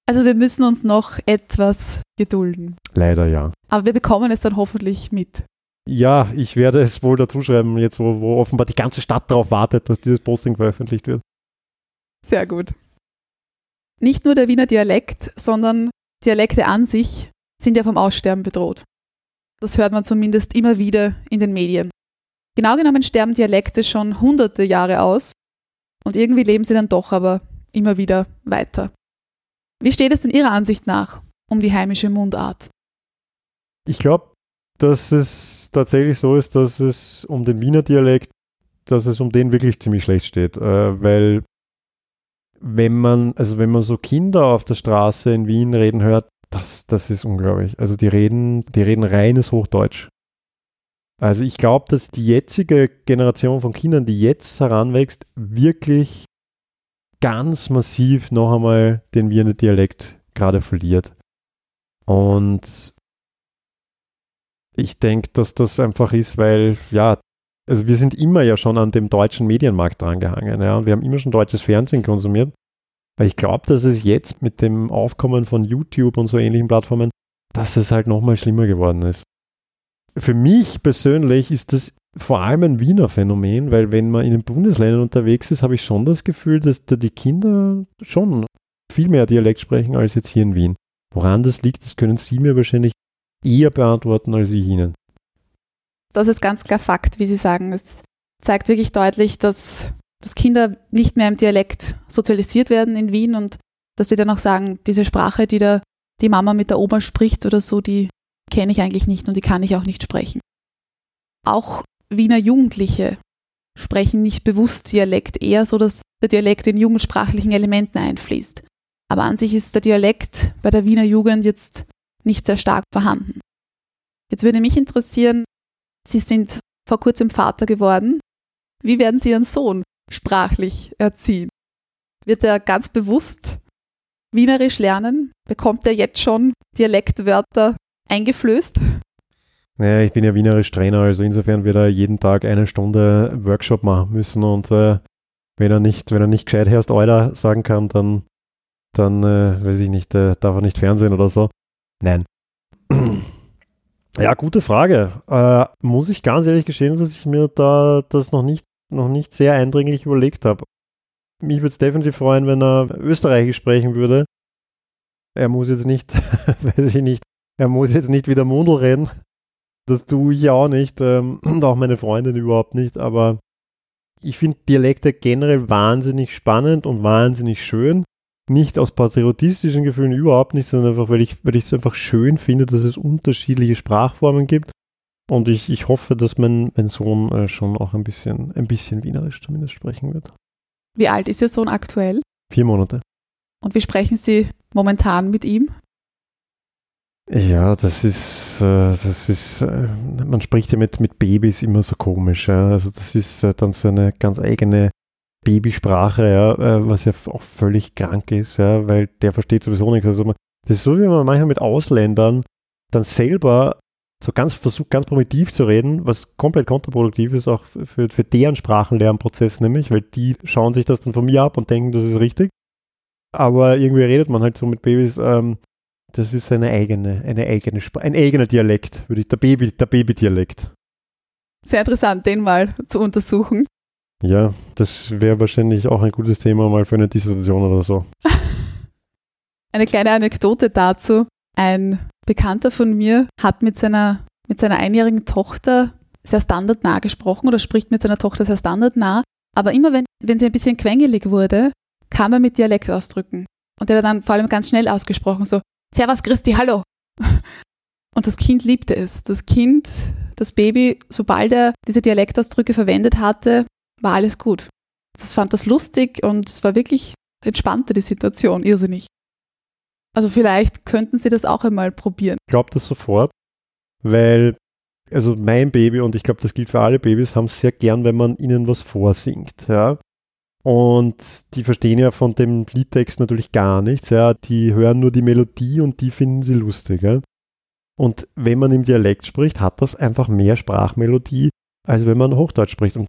Also wir müssen uns noch etwas gedulden. Leider ja. Aber wir bekommen es dann hoffentlich mit. Ja, ich werde es wohl dazu schreiben, jetzt wo, wo offenbar die ganze Stadt darauf wartet, dass dieses Posting veröffentlicht wird. Sehr gut. Nicht nur der Wiener Dialekt, sondern Dialekte an sich sind ja vom Aussterben bedroht. Das hört man zumindest immer wieder in den Medien. Genau genommen sterben Dialekte schon hunderte Jahre aus und irgendwie leben sie dann doch aber immer wieder weiter. Wie steht es in Ihrer Ansicht nach um die heimische Mundart? Ich glaube, dass es tatsächlich so ist, dass es um den Wiener Dialekt, dass es um den wirklich ziemlich schlecht steht, äh, weil wenn man, also wenn man so Kinder auf der Straße in Wien reden hört, das, das ist unglaublich. Also die reden, die reden reines Hochdeutsch. Also ich glaube, dass die jetzige Generation von Kindern, die jetzt heranwächst, wirklich ganz massiv noch einmal den Wiener Dialekt gerade verliert. Und ich denke, dass das einfach ist, weil, ja, also wir sind immer ja schon an dem deutschen Medienmarkt drangehangen, ja, und wir haben immer schon deutsches Fernsehen konsumiert. Weil ich glaube, dass es jetzt mit dem Aufkommen von YouTube und so ähnlichen Plattformen, dass es halt nochmal schlimmer geworden ist. Für mich persönlich ist das vor allem ein Wiener Phänomen, weil wenn man in den Bundesländern unterwegs ist, habe ich schon das Gefühl, dass da die Kinder schon viel mehr Dialekt sprechen als jetzt hier in Wien. Woran das liegt, das können Sie mir wahrscheinlich eher beantworten als ich Ihnen. Das ist ganz klar Fakt, wie Sie sagen. Es zeigt wirklich deutlich, dass, dass Kinder nicht mehr im Dialekt sozialisiert werden in Wien und dass sie dann auch sagen, diese Sprache, die da die Mama mit der Oma spricht oder so, die kenne ich eigentlich nicht und die kann ich auch nicht sprechen. Auch Wiener Jugendliche sprechen nicht bewusst Dialekt, eher so, dass der Dialekt in jugendsprachlichen Elementen einfließt. Aber an sich ist der Dialekt bei der Wiener Jugend jetzt nicht sehr stark vorhanden. Jetzt würde mich interessieren, Sie sind vor kurzem Vater geworden. Wie werden Sie Ihren Sohn sprachlich erziehen? Wird er ganz bewusst Wienerisch lernen? Bekommt er jetzt schon Dialektwörter eingeflößt? Naja, ich bin ja Wienerisch Trainer, also insofern wird er jeden Tag eine Stunde Workshop machen müssen und äh, wenn er nicht, wenn er nicht gescheit Herst Euler sagen kann, dann, dann äh, weiß ich nicht, äh, darf er nicht Fernsehen oder so. Nein. Ja, gute Frage. Äh, muss ich ganz ehrlich gestehen, dass ich mir da das noch nicht, noch nicht sehr eindringlich überlegt habe. Mich würde es definitiv freuen, wenn er Österreichisch sprechen würde. Er muss jetzt nicht, weiß ich nicht, er muss jetzt nicht wieder Mundel reden. Das tue ich auch nicht ähm, und auch meine Freundin überhaupt nicht, aber ich finde Dialekte generell wahnsinnig spannend und wahnsinnig schön. Nicht aus patriotistischen Gefühlen überhaupt nicht, sondern einfach, weil ich weil es einfach schön finde, dass es unterschiedliche Sprachformen gibt. Und ich, ich hoffe, dass mein, mein Sohn äh, schon auch ein bisschen, ein bisschen Wienerisch zumindest sprechen wird. Wie alt ist Ihr Sohn aktuell? Vier Monate. Und wie sprechen Sie momentan mit ihm? Ja, das ist, äh, das ist, äh, man spricht ja mit, mit Babys immer so komisch. Also das ist äh, dann so eine ganz eigene Babysprache, ja, äh, was ja auch völlig krank ist, ja, weil der versteht sowieso nichts. Also man, das ist so, wie man manchmal mit Ausländern dann selber so ganz versucht, ganz primitiv zu reden, was komplett kontraproduktiv ist, auch für, für deren Sprachenlernprozess nämlich, weil die schauen sich das dann von mir ab und denken, das ist richtig. aber irgendwie redet man halt so mit Babys. Ähm, das ist eine eigene, eine eigene ein eigener Dialekt, würde ich, der Baby, der Babydialekt. Sehr interessant, den mal zu untersuchen. Ja, das wäre wahrscheinlich auch ein gutes Thema mal für eine Dissertation oder so. Eine kleine Anekdote dazu. Ein Bekannter von mir hat mit seiner, mit seiner einjährigen Tochter sehr standardnah gesprochen oder spricht mit seiner Tochter sehr standardnah. Aber immer wenn, wenn sie ein bisschen quengelig wurde, kam er mit Dialektausdrücken. Und der hat dann vor allem ganz schnell ausgesprochen, so, Servus Christi, hallo. Und das Kind liebte es. Das Kind, das Baby, sobald er diese Dialektausdrücke verwendet hatte, war alles gut. Das fand das lustig und es war wirklich entspannte die Situation, irrsinnig. Also vielleicht könnten Sie das auch einmal probieren. Ich glaube das sofort, weil also mein Baby und ich glaube, das gilt für alle Babys, haben es sehr gern, wenn man ihnen was vorsingt. Ja? Und die verstehen ja von dem Liedtext natürlich gar nichts. Ja? Die hören nur die Melodie und die finden sie lustig. Ja? Und wenn man im Dialekt spricht, hat das einfach mehr Sprachmelodie, als wenn man Hochdeutsch spricht. Und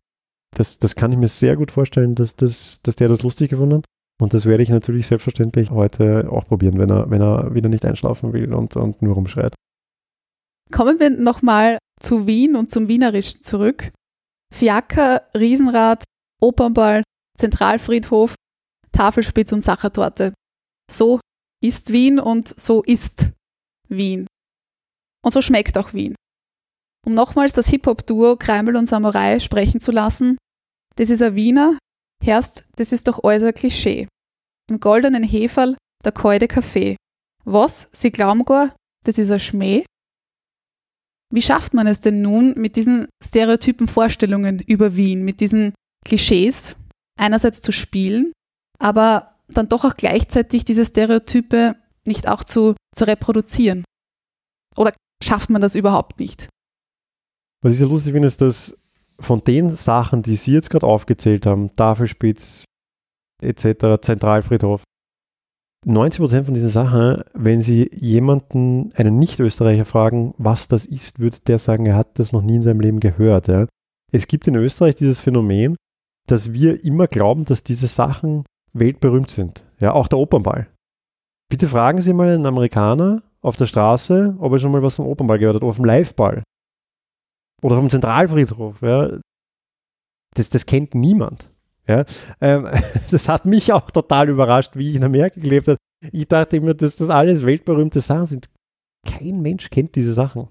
das, das kann ich mir sehr gut vorstellen, dass, das, dass der das lustig gefunden hat. Und das werde ich natürlich selbstverständlich heute auch probieren, wenn er, wenn er wieder nicht einschlafen will und, und nur rumschreit. Kommen wir nochmal zu Wien und zum Wienerischen zurück. Fiaker, Riesenrad, Opernball, Zentralfriedhof, Tafelspitz und Sachertorte. So ist Wien und so ist Wien. Und so schmeckt auch Wien. Um nochmals das Hip-Hop-Duo Kreimel und Samurai sprechen zu lassen, das ist ein Wiener, herrscht, das ist doch alles ein Klischee. Im goldenen Heferl der kalte Kaffee. Was, Sie glauben gar, das ist ein Schmäh? Wie schafft man es denn nun mit diesen stereotypen Vorstellungen über Wien, mit diesen Klischees, einerseits zu spielen, aber dann doch auch gleichzeitig diese Stereotype nicht auch zu, zu reproduzieren? Oder schafft man das überhaupt nicht? Was ich so lustig finde, ist, dass von den Sachen, die Sie jetzt gerade aufgezählt haben, Tafelspitz etc., Zentralfriedhof, 90% von diesen Sachen, wenn Sie jemanden, einen Nicht-Österreicher fragen, was das ist, würde der sagen, er hat das noch nie in seinem Leben gehört. Ja. Es gibt in Österreich dieses Phänomen, dass wir immer glauben, dass diese Sachen weltberühmt sind. Ja, auch der Opernball. Bitte fragen Sie mal einen Amerikaner auf der Straße, ob er schon mal was vom Opernball gehört hat oder vom Liveball. Oder vom Zentralfriedhof. Ja. Das, das kennt niemand. Ja. Ähm, das hat mich auch total überrascht, wie ich in Amerika gelebt habe. Ich dachte immer, dass das alles weltberühmte Sachen sind. Kein Mensch kennt diese Sachen.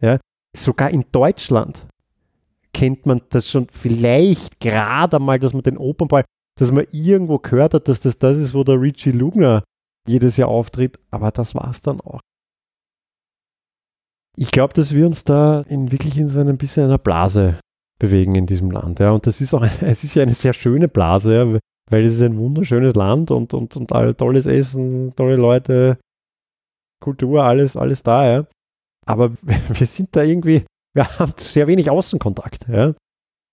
Ja. Sogar in Deutschland kennt man das schon vielleicht gerade einmal, dass man den Opernball, dass man irgendwo gehört hat, dass das das ist, wo der Richie Lugner jedes Jahr auftritt, aber das war es dann auch. Ich glaube, dass wir uns da in wirklich in so ein bisschen einer Blase bewegen in diesem Land. Ja. Und das ist auch, es ist ja eine sehr schöne Blase, ja, weil es ist ein wunderschönes Land und, und, und tolles Essen, tolle Leute, Kultur, alles, alles da, ja. Aber wir sind da irgendwie, wir haben sehr wenig Außenkontakt, ja,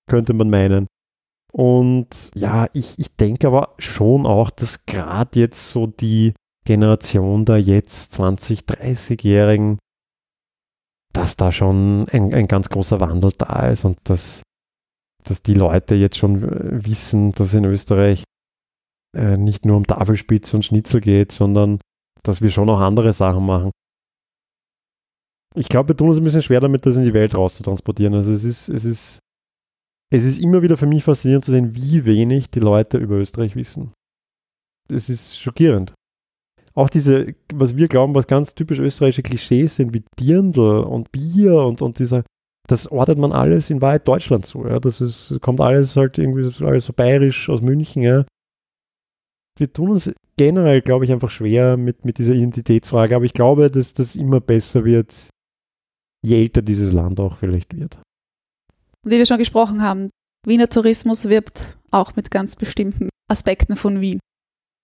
könnte man meinen. Und ja, ich, ich denke aber schon auch, dass gerade jetzt so die Generation der jetzt 20, 30-Jährigen dass da schon ein, ein ganz großer Wandel da ist und dass, dass die Leute jetzt schon wissen, dass in Österreich äh, nicht nur um Tafelspitze und Schnitzel geht, sondern dass wir schon auch andere Sachen machen. Ich glaube, wir tun uns ein bisschen schwer damit, das in die Welt rauszutransportieren. Also es ist, es ist, es ist immer wieder für mich faszinierend zu sehen, wie wenig die Leute über Österreich wissen. Es ist schockierend auch diese, was wir glauben, was ganz typisch österreichische Klischees sind, wie Dirndl und Bier und, und dieser, das ordnet man alles in Wahrheit Deutschland zu. Ja. Das ist, kommt alles halt irgendwie alles so bayerisch aus München. Ja. Wir tun uns generell, glaube ich, einfach schwer mit, mit dieser Identitätsfrage, aber ich glaube, dass das immer besser wird, je älter dieses Land auch vielleicht wird. Wie wir schon gesprochen haben, Wiener Tourismus wirbt auch mit ganz bestimmten Aspekten von Wien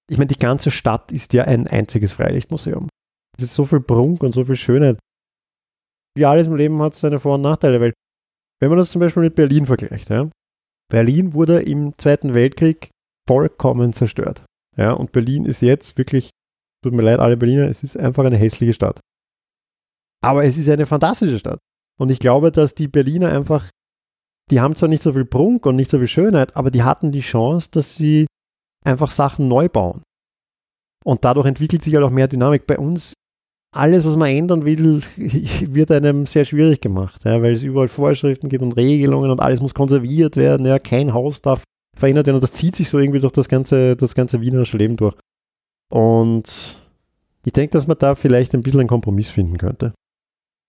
ich meine, die ganze Stadt ist ja ein einziges Freilichtmuseum. Es ist so viel Prunk und so viel Schönheit. Wie alles im Leben hat seine Vor- und Nachteile, weil wenn man das zum Beispiel mit Berlin vergleicht, ja, Berlin wurde im Zweiten Weltkrieg vollkommen zerstört. Ja, und Berlin ist jetzt wirklich, tut mir leid, alle Berliner, es ist einfach eine hässliche Stadt. Aber es ist eine fantastische Stadt. Und ich glaube, dass die Berliner einfach, die haben zwar nicht so viel Prunk und nicht so viel Schönheit, aber die hatten die Chance, dass sie einfach Sachen neu bauen. Und dadurch entwickelt sich halt auch mehr Dynamik. Bei uns, alles, was man ändern will, wird einem sehr schwierig gemacht, ja, weil es überall Vorschriften gibt und Regelungen und alles muss konserviert werden. Ja, kein Haus darf verändert werden und das zieht sich so irgendwie durch das ganze, das ganze wienerische Leben durch. Und ich denke, dass man da vielleicht ein bisschen einen Kompromiss finden könnte.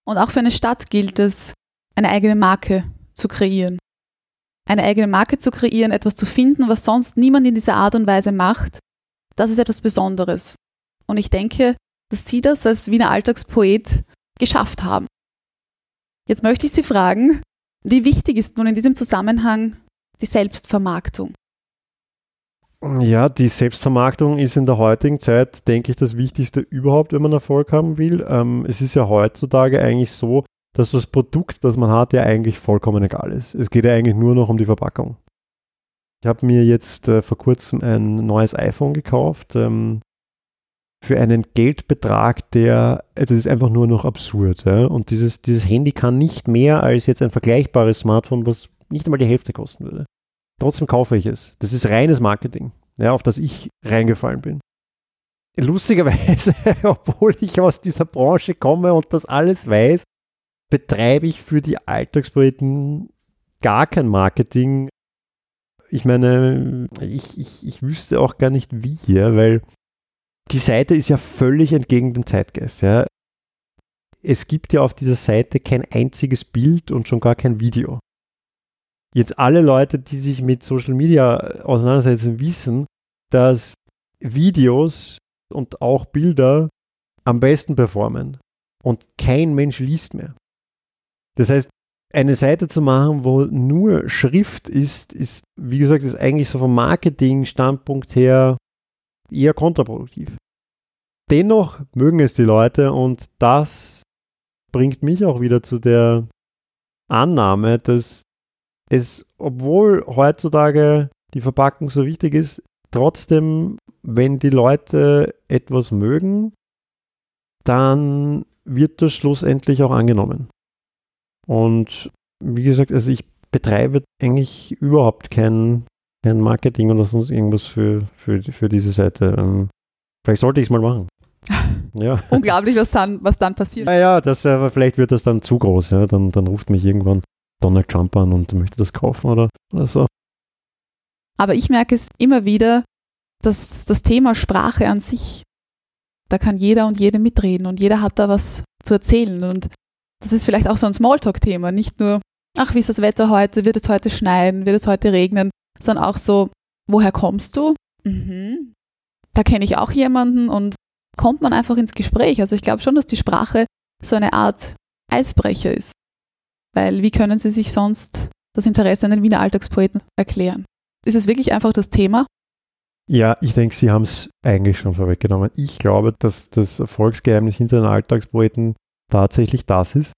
Und auch für eine Stadt gilt es, eine eigene Marke zu kreieren. Eine eigene Marke zu kreieren, etwas zu finden, was sonst niemand in dieser Art und Weise macht, das ist etwas Besonderes. Und ich denke, dass Sie das als Wiener Alltagspoet geschafft haben. Jetzt möchte ich Sie fragen, wie wichtig ist nun in diesem Zusammenhang die Selbstvermarktung? Ja, die Selbstvermarktung ist in der heutigen Zeit, denke ich, das Wichtigste überhaupt, wenn man Erfolg haben will. Ähm, es ist ja heutzutage eigentlich so, dass das Produkt, das man hat, ja eigentlich vollkommen egal ist. Es geht ja eigentlich nur noch um die Verpackung. Ich habe mir jetzt äh, vor kurzem ein neues iPhone gekauft ähm, für einen Geldbetrag, der, also das ist einfach nur noch absurd. Ja? Und dieses, dieses Handy kann nicht mehr als jetzt ein vergleichbares Smartphone, was nicht einmal die Hälfte kosten würde. Trotzdem kaufe ich es. Das ist reines Marketing, ja, auf das ich reingefallen bin. Lustigerweise, obwohl ich aus dieser Branche komme und das alles weiß, betreibe ich für die Alltagspoeten gar kein Marketing. Ich meine, ich, ich, ich wüsste auch gar nicht wie, ja, weil die Seite ist ja völlig entgegen dem Zeitgeist. Ja. Es gibt ja auf dieser Seite kein einziges Bild und schon gar kein Video. Jetzt alle Leute, die sich mit Social Media auseinandersetzen, wissen, dass Videos und auch Bilder am besten performen und kein Mensch liest mehr. Das heißt, eine Seite zu machen, wo nur Schrift ist, ist, wie gesagt, ist eigentlich so vom Marketing-Standpunkt her eher kontraproduktiv. Dennoch mögen es die Leute und das bringt mich auch wieder zu der Annahme, dass es, obwohl heutzutage die Verpackung so wichtig ist, trotzdem, wenn die Leute etwas mögen, dann wird das schlussendlich auch angenommen. Und wie gesagt, also ich betreibe eigentlich überhaupt kein, kein Marketing oder sonst irgendwas für, für, für diese Seite. Ähm, vielleicht sollte ich es mal machen. Ja. Unglaublich, was dann, was dann passiert. Naja, das, äh, vielleicht wird das dann zu groß. Ja? Dann, dann ruft mich irgendwann Donald Trump an und möchte das kaufen oder, oder so. Aber ich merke es immer wieder, dass das Thema Sprache an sich, da kann jeder und jede mitreden und jeder hat da was zu erzählen. Und das ist vielleicht auch so ein Smalltalk-Thema, nicht nur, ach, wie ist das Wetter heute, wird es heute schneiden, wird es heute regnen, sondern auch so, woher kommst du? Mhm. Da kenne ich auch jemanden und kommt man einfach ins Gespräch. Also ich glaube schon, dass die Sprache so eine Art Eisbrecher ist. Weil wie können Sie sich sonst das Interesse an den Wiener Alltagspoeten erklären? Ist es wirklich einfach das Thema? Ja, ich denke, Sie haben es eigentlich schon vorweggenommen. Ich glaube, dass das Erfolgsgeheimnis hinter den Alltagspoeten tatsächlich das ist,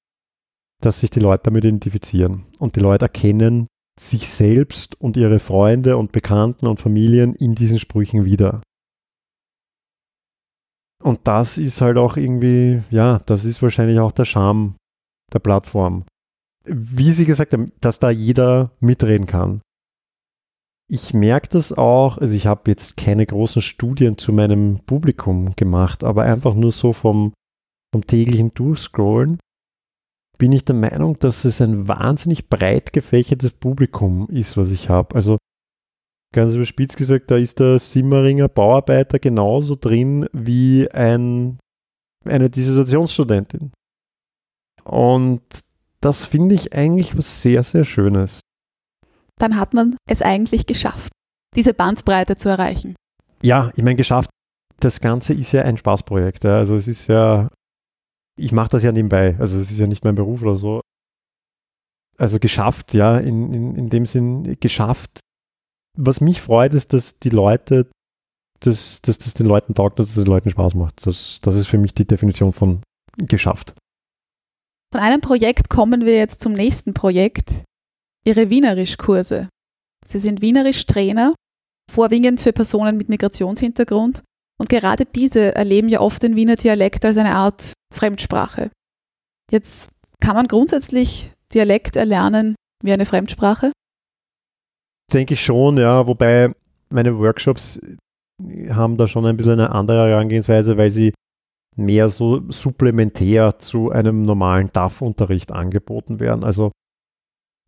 dass sich die Leute damit identifizieren und die Leute erkennen sich selbst und ihre Freunde und Bekannten und Familien in diesen Sprüchen wieder. Und das ist halt auch irgendwie, ja, das ist wahrscheinlich auch der Charme der Plattform wie Sie gesagt haben, dass da jeder mitreden kann. Ich merke das auch, also ich habe jetzt keine großen Studien zu meinem Publikum gemacht, aber einfach nur so vom, vom täglichen Durchscrollen bin ich der Meinung, dass es ein wahnsinnig breit gefächertes Publikum ist, was ich habe. Also ganz überspitzt gesagt, da ist der Simmeringer Bauarbeiter genauso drin wie ein, eine Dissertationsstudentin. Und das finde ich eigentlich was sehr, sehr Schönes. Dann hat man es eigentlich geschafft, diese Bandbreite zu erreichen. Ja, ich meine, geschafft. Das Ganze ist ja ein Spaßprojekt. Ja. Also es ist ja, ich mache das ja nebenbei. Also es ist ja nicht mein Beruf oder so. Also geschafft, ja, in, in, in dem Sinn geschafft. Was mich freut, ist, dass die Leute, dass, dass das den Leuten taugt, dass es den Leuten Spaß macht. Das, das ist für mich die Definition von geschafft. Von einem Projekt kommen wir jetzt zum nächsten Projekt, Ihre Wienerisch-Kurse. Sie sind Wienerisch-Trainer, vorwiegend für Personen mit Migrationshintergrund und gerade diese erleben ja oft den Wiener Dialekt als eine Art Fremdsprache. Jetzt kann man grundsätzlich Dialekt erlernen wie eine Fremdsprache? Denke ich schon, ja, wobei meine Workshops haben da schon ein bisschen eine andere Herangehensweise, weil sie mehr so supplementär zu einem normalen DAF-Unterricht angeboten werden. Also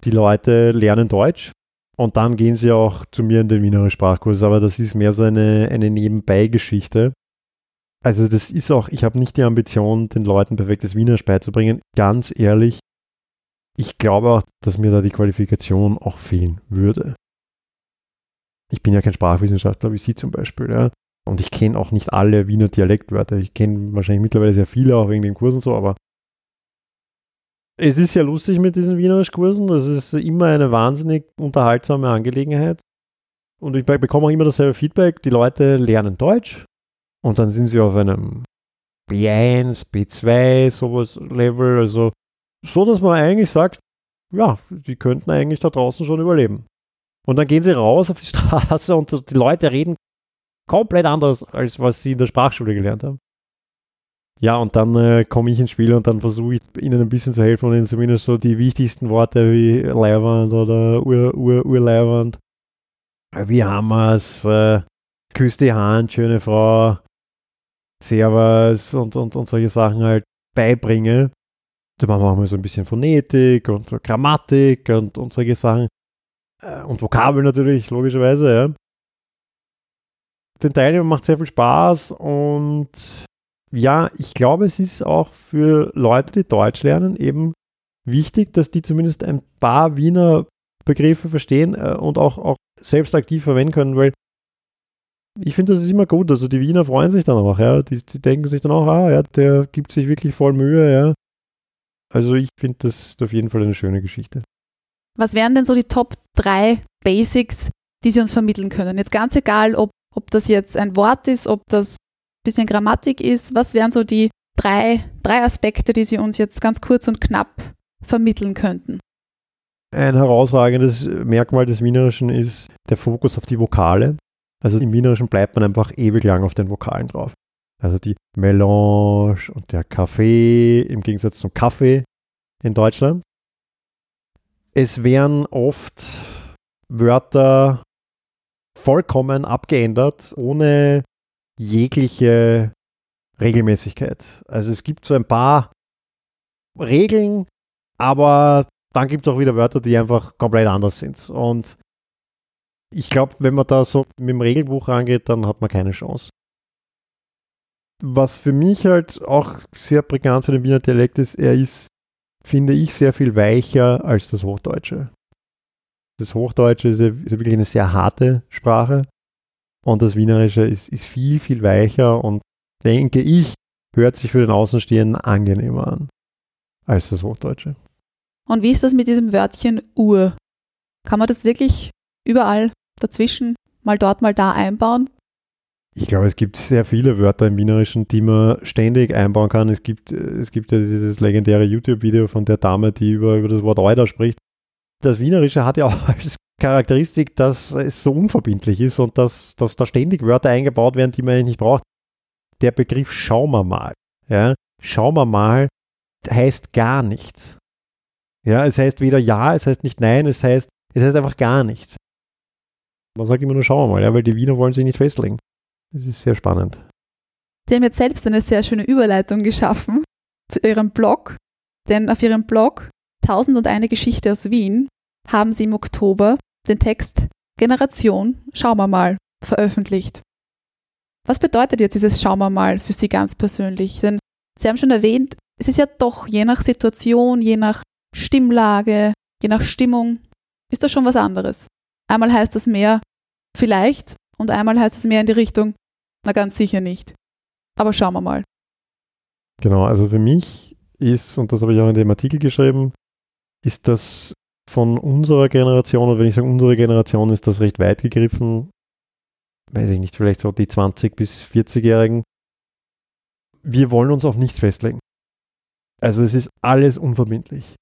die Leute lernen Deutsch und dann gehen sie auch zu mir in den Wiener Sprachkurs, aber das ist mehr so eine, eine Nebenbei-Geschichte. Also das ist auch, ich habe nicht die Ambition, den Leuten perfektes Wienerisch beizubringen. Ganz ehrlich, ich glaube auch, dass mir da die Qualifikation auch fehlen würde. Ich bin ja kein Sprachwissenschaftler wie Sie zum Beispiel, ja. Und ich kenne auch nicht alle Wiener Dialektwörter. Ich kenne wahrscheinlich mittlerweile sehr viele, auch wegen den Kursen so, aber es ist sehr lustig mit diesen Wienerisch-Kursen. Das ist immer eine wahnsinnig unterhaltsame Angelegenheit. Und ich bekomme auch immer dasselbe Feedback. Die Leute lernen Deutsch und dann sind sie auf einem B1, B2, sowas Level. Also so, dass man eigentlich sagt, ja, die könnten eigentlich da draußen schon überleben. Und dann gehen sie raus auf die Straße und die Leute reden komplett anders, als was sie in der Sprachschule gelernt haben. Ja, und dann äh, komme ich ins Spiel und dann versuche ich ihnen ein bisschen zu helfen und ihnen zumindest so die wichtigsten Worte wie Leiwand oder Ur, Ur, Urleiwand, wie Hammers, äh, Küss die Hand, schöne Frau, Servus und, und, und solche Sachen halt beibringe. Da machen wir auch mal so ein bisschen Phonetik und so Grammatik und, und solche Sachen. Äh, und Vokabel natürlich, logischerweise, ja. Den Teilnehmern macht sehr viel Spaß und ja, ich glaube, es ist auch für Leute, die Deutsch lernen, eben wichtig, dass die zumindest ein paar Wiener Begriffe verstehen äh, und auch, auch selbst aktiv verwenden können, weil ich finde, das ist immer gut. Also die Wiener freuen sich dann auch, ja. Die, die, denken sich dann auch, ah, ja, der gibt sich wirklich voll Mühe, ja. Also ich finde das auf jeden Fall eine schöne Geschichte. Was wären denn so die Top 3 Basics, die Sie uns vermitteln können? Jetzt ganz egal, ob, ob das jetzt ein Wort ist, ob das bisschen Grammatik ist. Was wären so die drei, drei Aspekte, die Sie uns jetzt ganz kurz und knapp vermitteln könnten? Ein herausragendes Merkmal des Wienerischen ist der Fokus auf die Vokale. Also im Wienerischen bleibt man einfach ewig lang auf den Vokalen drauf. Also die Melange und der Kaffee im Gegensatz zum Kaffee in Deutschland. Es werden oft Wörter vollkommen abgeändert, ohne jegliche Regelmäßigkeit. Also es gibt so ein paar Regeln, aber dann gibt es auch wieder Wörter, die einfach komplett anders sind. Und ich glaube, wenn man da so mit dem Regelbuch rangeht, dann hat man keine Chance. Was für mich halt auch sehr prägnant für den Wiener Dialekt ist, er ist, finde ich, sehr viel weicher als das Hochdeutsche. Das Hochdeutsche ist ja, ist ja wirklich eine sehr harte Sprache und das Wienerische ist, ist viel, viel weicher und denke ich, hört sich für den Außenstehenden angenehmer an als das Hochdeutsche. Und wie ist das mit diesem Wörtchen Ur? Kann man das wirklich überall dazwischen mal dort, mal da einbauen? Ich glaube, es gibt sehr viele Wörter im Wienerischen, die man ständig einbauen kann. Es gibt, es gibt ja dieses legendäre YouTube-Video von der Dame, die über, über das Wort Euder spricht. Das Wienerische hat ja auch als Charakteristik, dass es so unverbindlich ist und dass, dass da ständig Wörter eingebaut werden, die man eigentlich nicht braucht. Der Begriff schauen wir mal. Ja, schauen wir mal heißt gar nichts. Ja, es heißt weder ja, es heißt nicht nein, es heißt, es heißt einfach gar nichts. Man sagt immer nur, schauen wir mal, ja, weil die Wiener wollen sich nicht festlegen. Das ist sehr spannend. Sie haben jetzt selbst eine sehr schöne Überleitung geschaffen zu Ihrem Blog, denn auf Ihrem Blog Tausend und eine Geschichte aus Wien haben Sie im Oktober den Text Generation, schauen wir mal, veröffentlicht. Was bedeutet jetzt dieses Schauen wir mal für Sie ganz persönlich? Denn Sie haben schon erwähnt, es ist ja doch je nach Situation, je nach Stimmlage, je nach Stimmung, ist das schon was anderes. Einmal heißt das mehr vielleicht und einmal heißt es mehr in die Richtung, na ganz sicher nicht. Aber schauen wir mal. Genau, also für mich ist, und das habe ich auch in dem Artikel geschrieben, ist das von unserer Generation, und wenn ich sage unsere Generation, ist das recht weit gegriffen, weiß ich nicht, vielleicht so die 20- bis 40-Jährigen. Wir wollen uns auf nichts festlegen. Also es ist alles unverbindlich.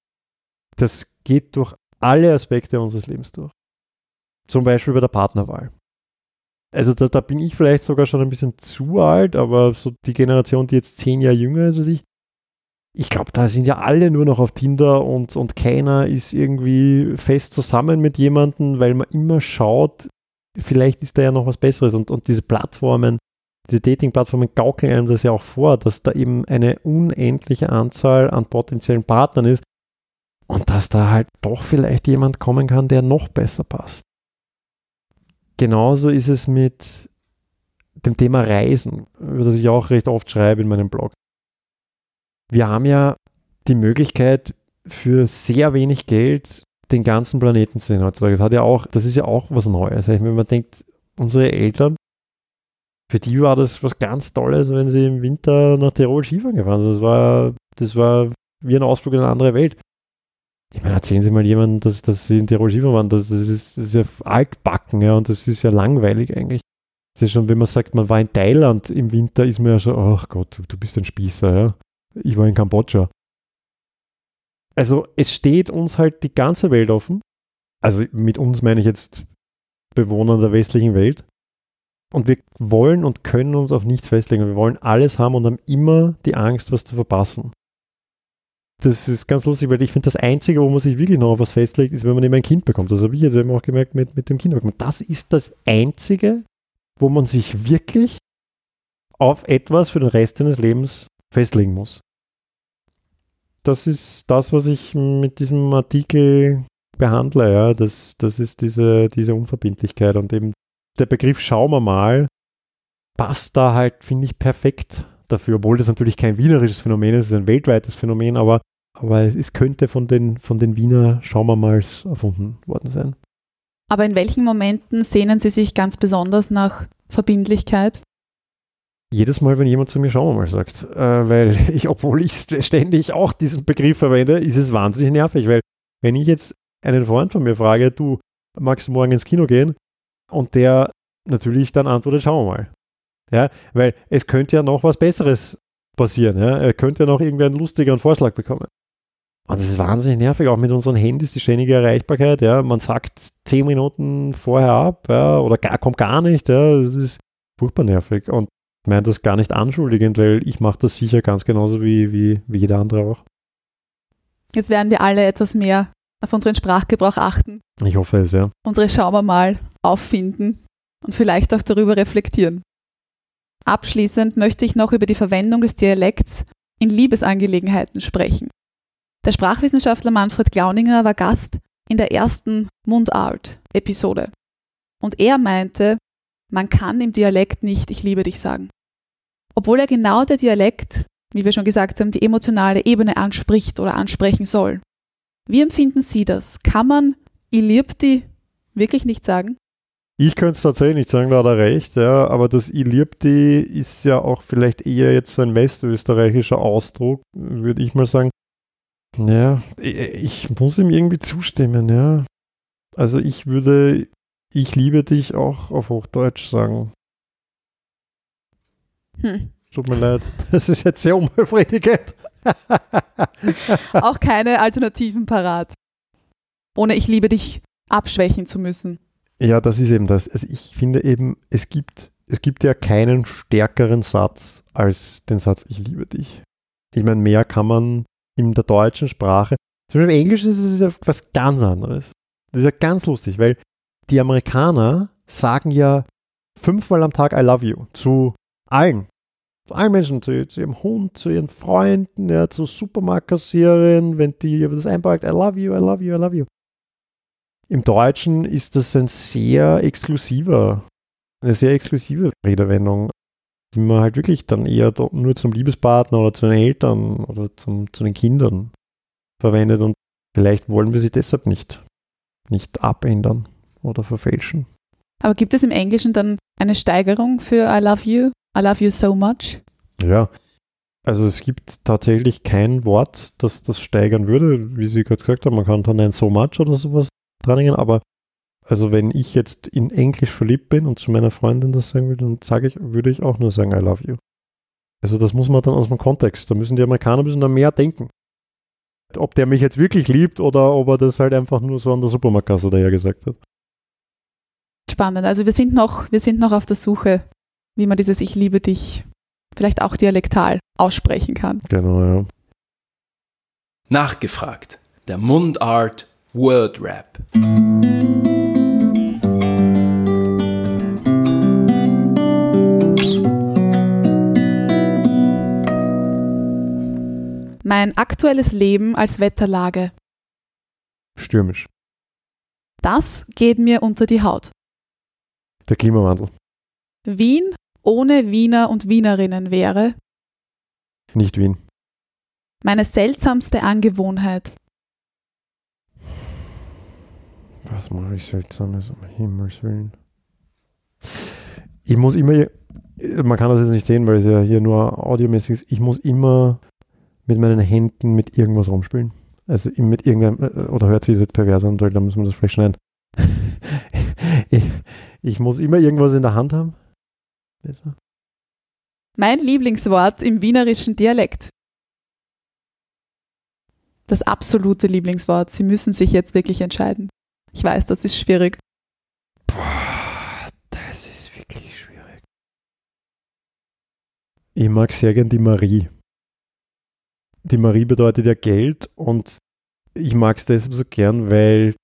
Das geht durch alle Aspekte unseres Lebens durch. Zum Beispiel bei der Partnerwahl. Also da, da, bin ich vielleicht sogar schon ein bisschen zu alt, aber so die Generation, die jetzt zehn Jahre jünger ist als ich, ich glaube, da sind ja alle nur noch auf Tinder und, und keiner ist irgendwie fest zusammen mit jemandem, weil man immer schaut, vielleicht ist da ja noch was Besseres. Und, und diese Plattformen, diese Dating-Plattformen gaukeln einem das ja auch vor, dass da eben eine unendliche Anzahl an potenziellen Partnern ist und dass da halt doch vielleicht jemand kommen kann, der noch besser passt. Genauso ist es mit dem Thema Reisen, über das ich auch recht oft schreibe in meinem Blog. Wir haben ja die Möglichkeit, für sehr wenig Geld den ganzen Planeten zu sehen heutzutage. Das hat ja auch, das ist ja auch was Neues. Wenn man denkt, unsere Eltern, für die war das was ganz Tolles, wenn sie im Winter nach Tirol Skifahren gefahren sind. Das war, das war wie ein Ausflug in eine andere Welt. Ich meine, erzählen Sie mal jemandem, dass, dass Sie in Tirol Skifahren waren. Das, das, ist, das ist ja altbacken, ja, und das ist ja langweilig eigentlich. Das ist schon, wenn man sagt, man war in Thailand im Winter, ist man ja schon, ach Gott, du, du bist ein Spießer, ja. Ich war in Kambodscha. Also es steht uns halt die ganze Welt offen. Also mit uns meine ich jetzt Bewohner der westlichen Welt. Und wir wollen und können uns auf nichts festlegen. Wir wollen alles haben und haben immer die Angst, was zu verpassen. Das ist ganz lustig, weil ich finde, das Einzige, wo man sich wirklich noch auf was festlegt, ist, wenn man eben ein Kind bekommt. Das habe ich jetzt eben auch gemerkt mit, mit dem Kind bekommen. Das ist das Einzige, wo man sich wirklich auf etwas für den Rest seines Lebens festlegen muss das ist das, was ich mit diesem Artikel behandle. Ja. Das, das ist diese, diese Unverbindlichkeit und eben der Begriff schauen wir mal passt da halt, finde ich, perfekt dafür, obwohl das natürlich kein wienerisches Phänomen ist, es ist ein weltweites Phänomen, aber, aber es könnte von den, von den Wiener schauen wir mal erfunden worden sein. Aber in welchen Momenten sehnen Sie sich ganz besonders nach Verbindlichkeit? Jedes Mal, wenn jemand zu mir schauen wir mal sagt, äh, weil ich, obwohl ich ständig auch diesen Begriff verwende, ist es wahnsinnig nervig, weil wenn ich jetzt einen Freund von mir frage, du magst morgen ins Kino gehen und der natürlich dann antwortet, schauen wir mal. Ja, weil es könnte ja noch was Besseres passieren. Ja? Er könnte ja noch irgendwie einen lustigeren Vorschlag bekommen. Und das ist wahnsinnig nervig, auch mit unseren Handys, die ständige Erreichbarkeit. Ja, man sagt zehn Minuten vorher ab, ja, oder gar, kommt gar nicht. Ja, das ist furchtbar nervig. Und meine das gar nicht anschuldigend, weil ich mache das sicher ganz genauso wie, wie, wie jeder andere auch. Jetzt werden wir alle etwas mehr auf unseren Sprachgebrauch achten. Ich hoffe es, ja. Unsere Schauen wir mal auffinden und vielleicht auch darüber reflektieren. Abschließend möchte ich noch über die Verwendung des Dialekts in Liebesangelegenheiten sprechen. Der Sprachwissenschaftler Manfred Glauninger war Gast in der ersten Mundart-Episode. Und er meinte, man kann im Dialekt nicht Ich liebe dich sagen. Obwohl er genau der Dialekt, wie wir schon gesagt haben, die emotionale Ebene anspricht oder ansprechen soll. Wie empfinden Sie das? Kann man Ich lieb dich wirklich nicht sagen? Ich könnte es tatsächlich nicht sagen, da hat er recht, ja, aber das Ich lieb dich ist ja auch vielleicht eher jetzt so ein westösterreichischer Ausdruck, würde ich mal sagen. Ja, ich muss ihm irgendwie zustimmen, ja. Also ich würde ich liebe dich auch auf Hochdeutsch sagen. Hm. Tut mir leid. Das ist jetzt sehr unbefriedigend. auch keine Alternativen parat. Ohne ich liebe dich abschwächen zu müssen. Ja, das ist eben das. Also ich finde eben, es gibt, es gibt ja keinen stärkeren Satz als den Satz Ich liebe dich. Ich meine, mehr kann man in der deutschen Sprache. Zum Beispiel im Englischen ist es ja was ganz anderes. Das ist ja ganz lustig, weil die Amerikaner sagen ja fünfmal am Tag I love you zu allen. Zu allen Menschen, zu, zu ihrem Hund, zu ihren Freunden, ja, zu Supermarktkassierern, wenn die das einpackt, I love you, I love you, I love you. Im Deutschen ist das ein sehr exklusiver, eine sehr exklusive Redewendung, die man halt wirklich dann eher nur zum Liebespartner oder zu den Eltern oder zum, zu den Kindern verwendet und vielleicht wollen wir sie deshalb nicht, nicht abändern oder verfälschen. Aber gibt es im Englischen dann eine Steigerung für I love you? I love you so much? Ja, also es gibt tatsächlich kein Wort, das das steigern würde, wie Sie gerade gesagt haben. Man kann dann ein so much oder sowas dranhängen, aber also wenn ich jetzt in Englisch verliebt bin und zu meiner Freundin das sagen will, dann sage ich, würde ich auch nur sagen I love you. Also das muss man dann aus dem Kontext, da müssen die Amerikaner müssen da mehr denken. Ob der mich jetzt wirklich liebt oder ob er das halt einfach nur so an der Supermarktkasse daher gesagt hat spannend. Also wir sind noch, wir sind noch auf der Suche, wie man dieses Ich liebe dich vielleicht auch dialektal aussprechen kann. Genau, ja. Nachgefragt. Der Mundart World Rap. Mein aktuelles Leben als Wetterlage. Stürmisch. Das geht mir unter die Haut. Der Klimawandel. Wien ohne Wiener und Wienerinnen wäre Nicht Wien. meine seltsamste Angewohnheit. Was mache ich seltsames, um Himmels Willen? Ich muss immer, man kann das jetzt nicht sehen, weil es ja hier nur audiomäßig ist, ich muss immer mit meinen Händen mit irgendwas rumspielen. Also mit irgendeinem, oder hört sich das jetzt pervers an, da müssen wir das vielleicht schneiden. Ich, ich muss immer irgendwas in der Hand haben. Besser. Mein Lieblingswort im wienerischen Dialekt. Das absolute Lieblingswort. Sie müssen sich jetzt wirklich entscheiden. Ich weiß, das ist schwierig. Boah, das ist wirklich schwierig. Ich mag sehr gern die Marie. Die Marie bedeutet ja Geld und ich mag es deshalb so gern, weil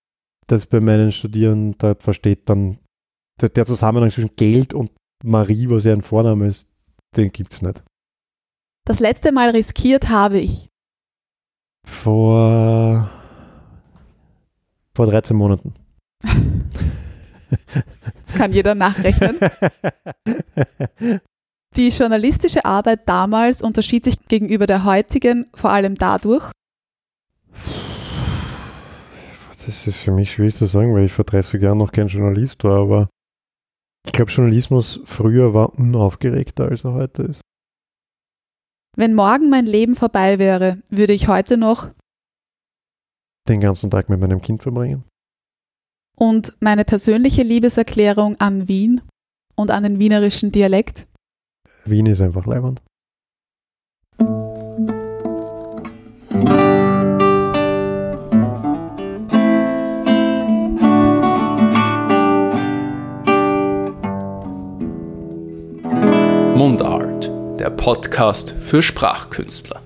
das bei meinen Studierenden da versteht dann der, der Zusammenhang zwischen Geld und Marie, was ja ein Vorname ist, den gibt es nicht. Das letzte Mal riskiert habe ich. Vor, vor 13 Monaten. Jetzt kann jeder nachrechnen. Die journalistische Arbeit damals unterschied sich gegenüber der heutigen vor allem dadurch, Das ist für mich schwierig zu sagen, weil ich vor 30 Jahren noch kein Journalist war, aber ich glaube, Journalismus früher war unaufgeregter, als er heute ist. wenn morgen mein Leben vorbei wäre, würde ich heute noch Den ganzen Tag mit meinem Kind verbringen. und meine persönliche Liebeserklärung an Wien und an den wienerischen Dialekt. Wien ist einfach leibend. Mundart, der Podcast für Sprachkünstler.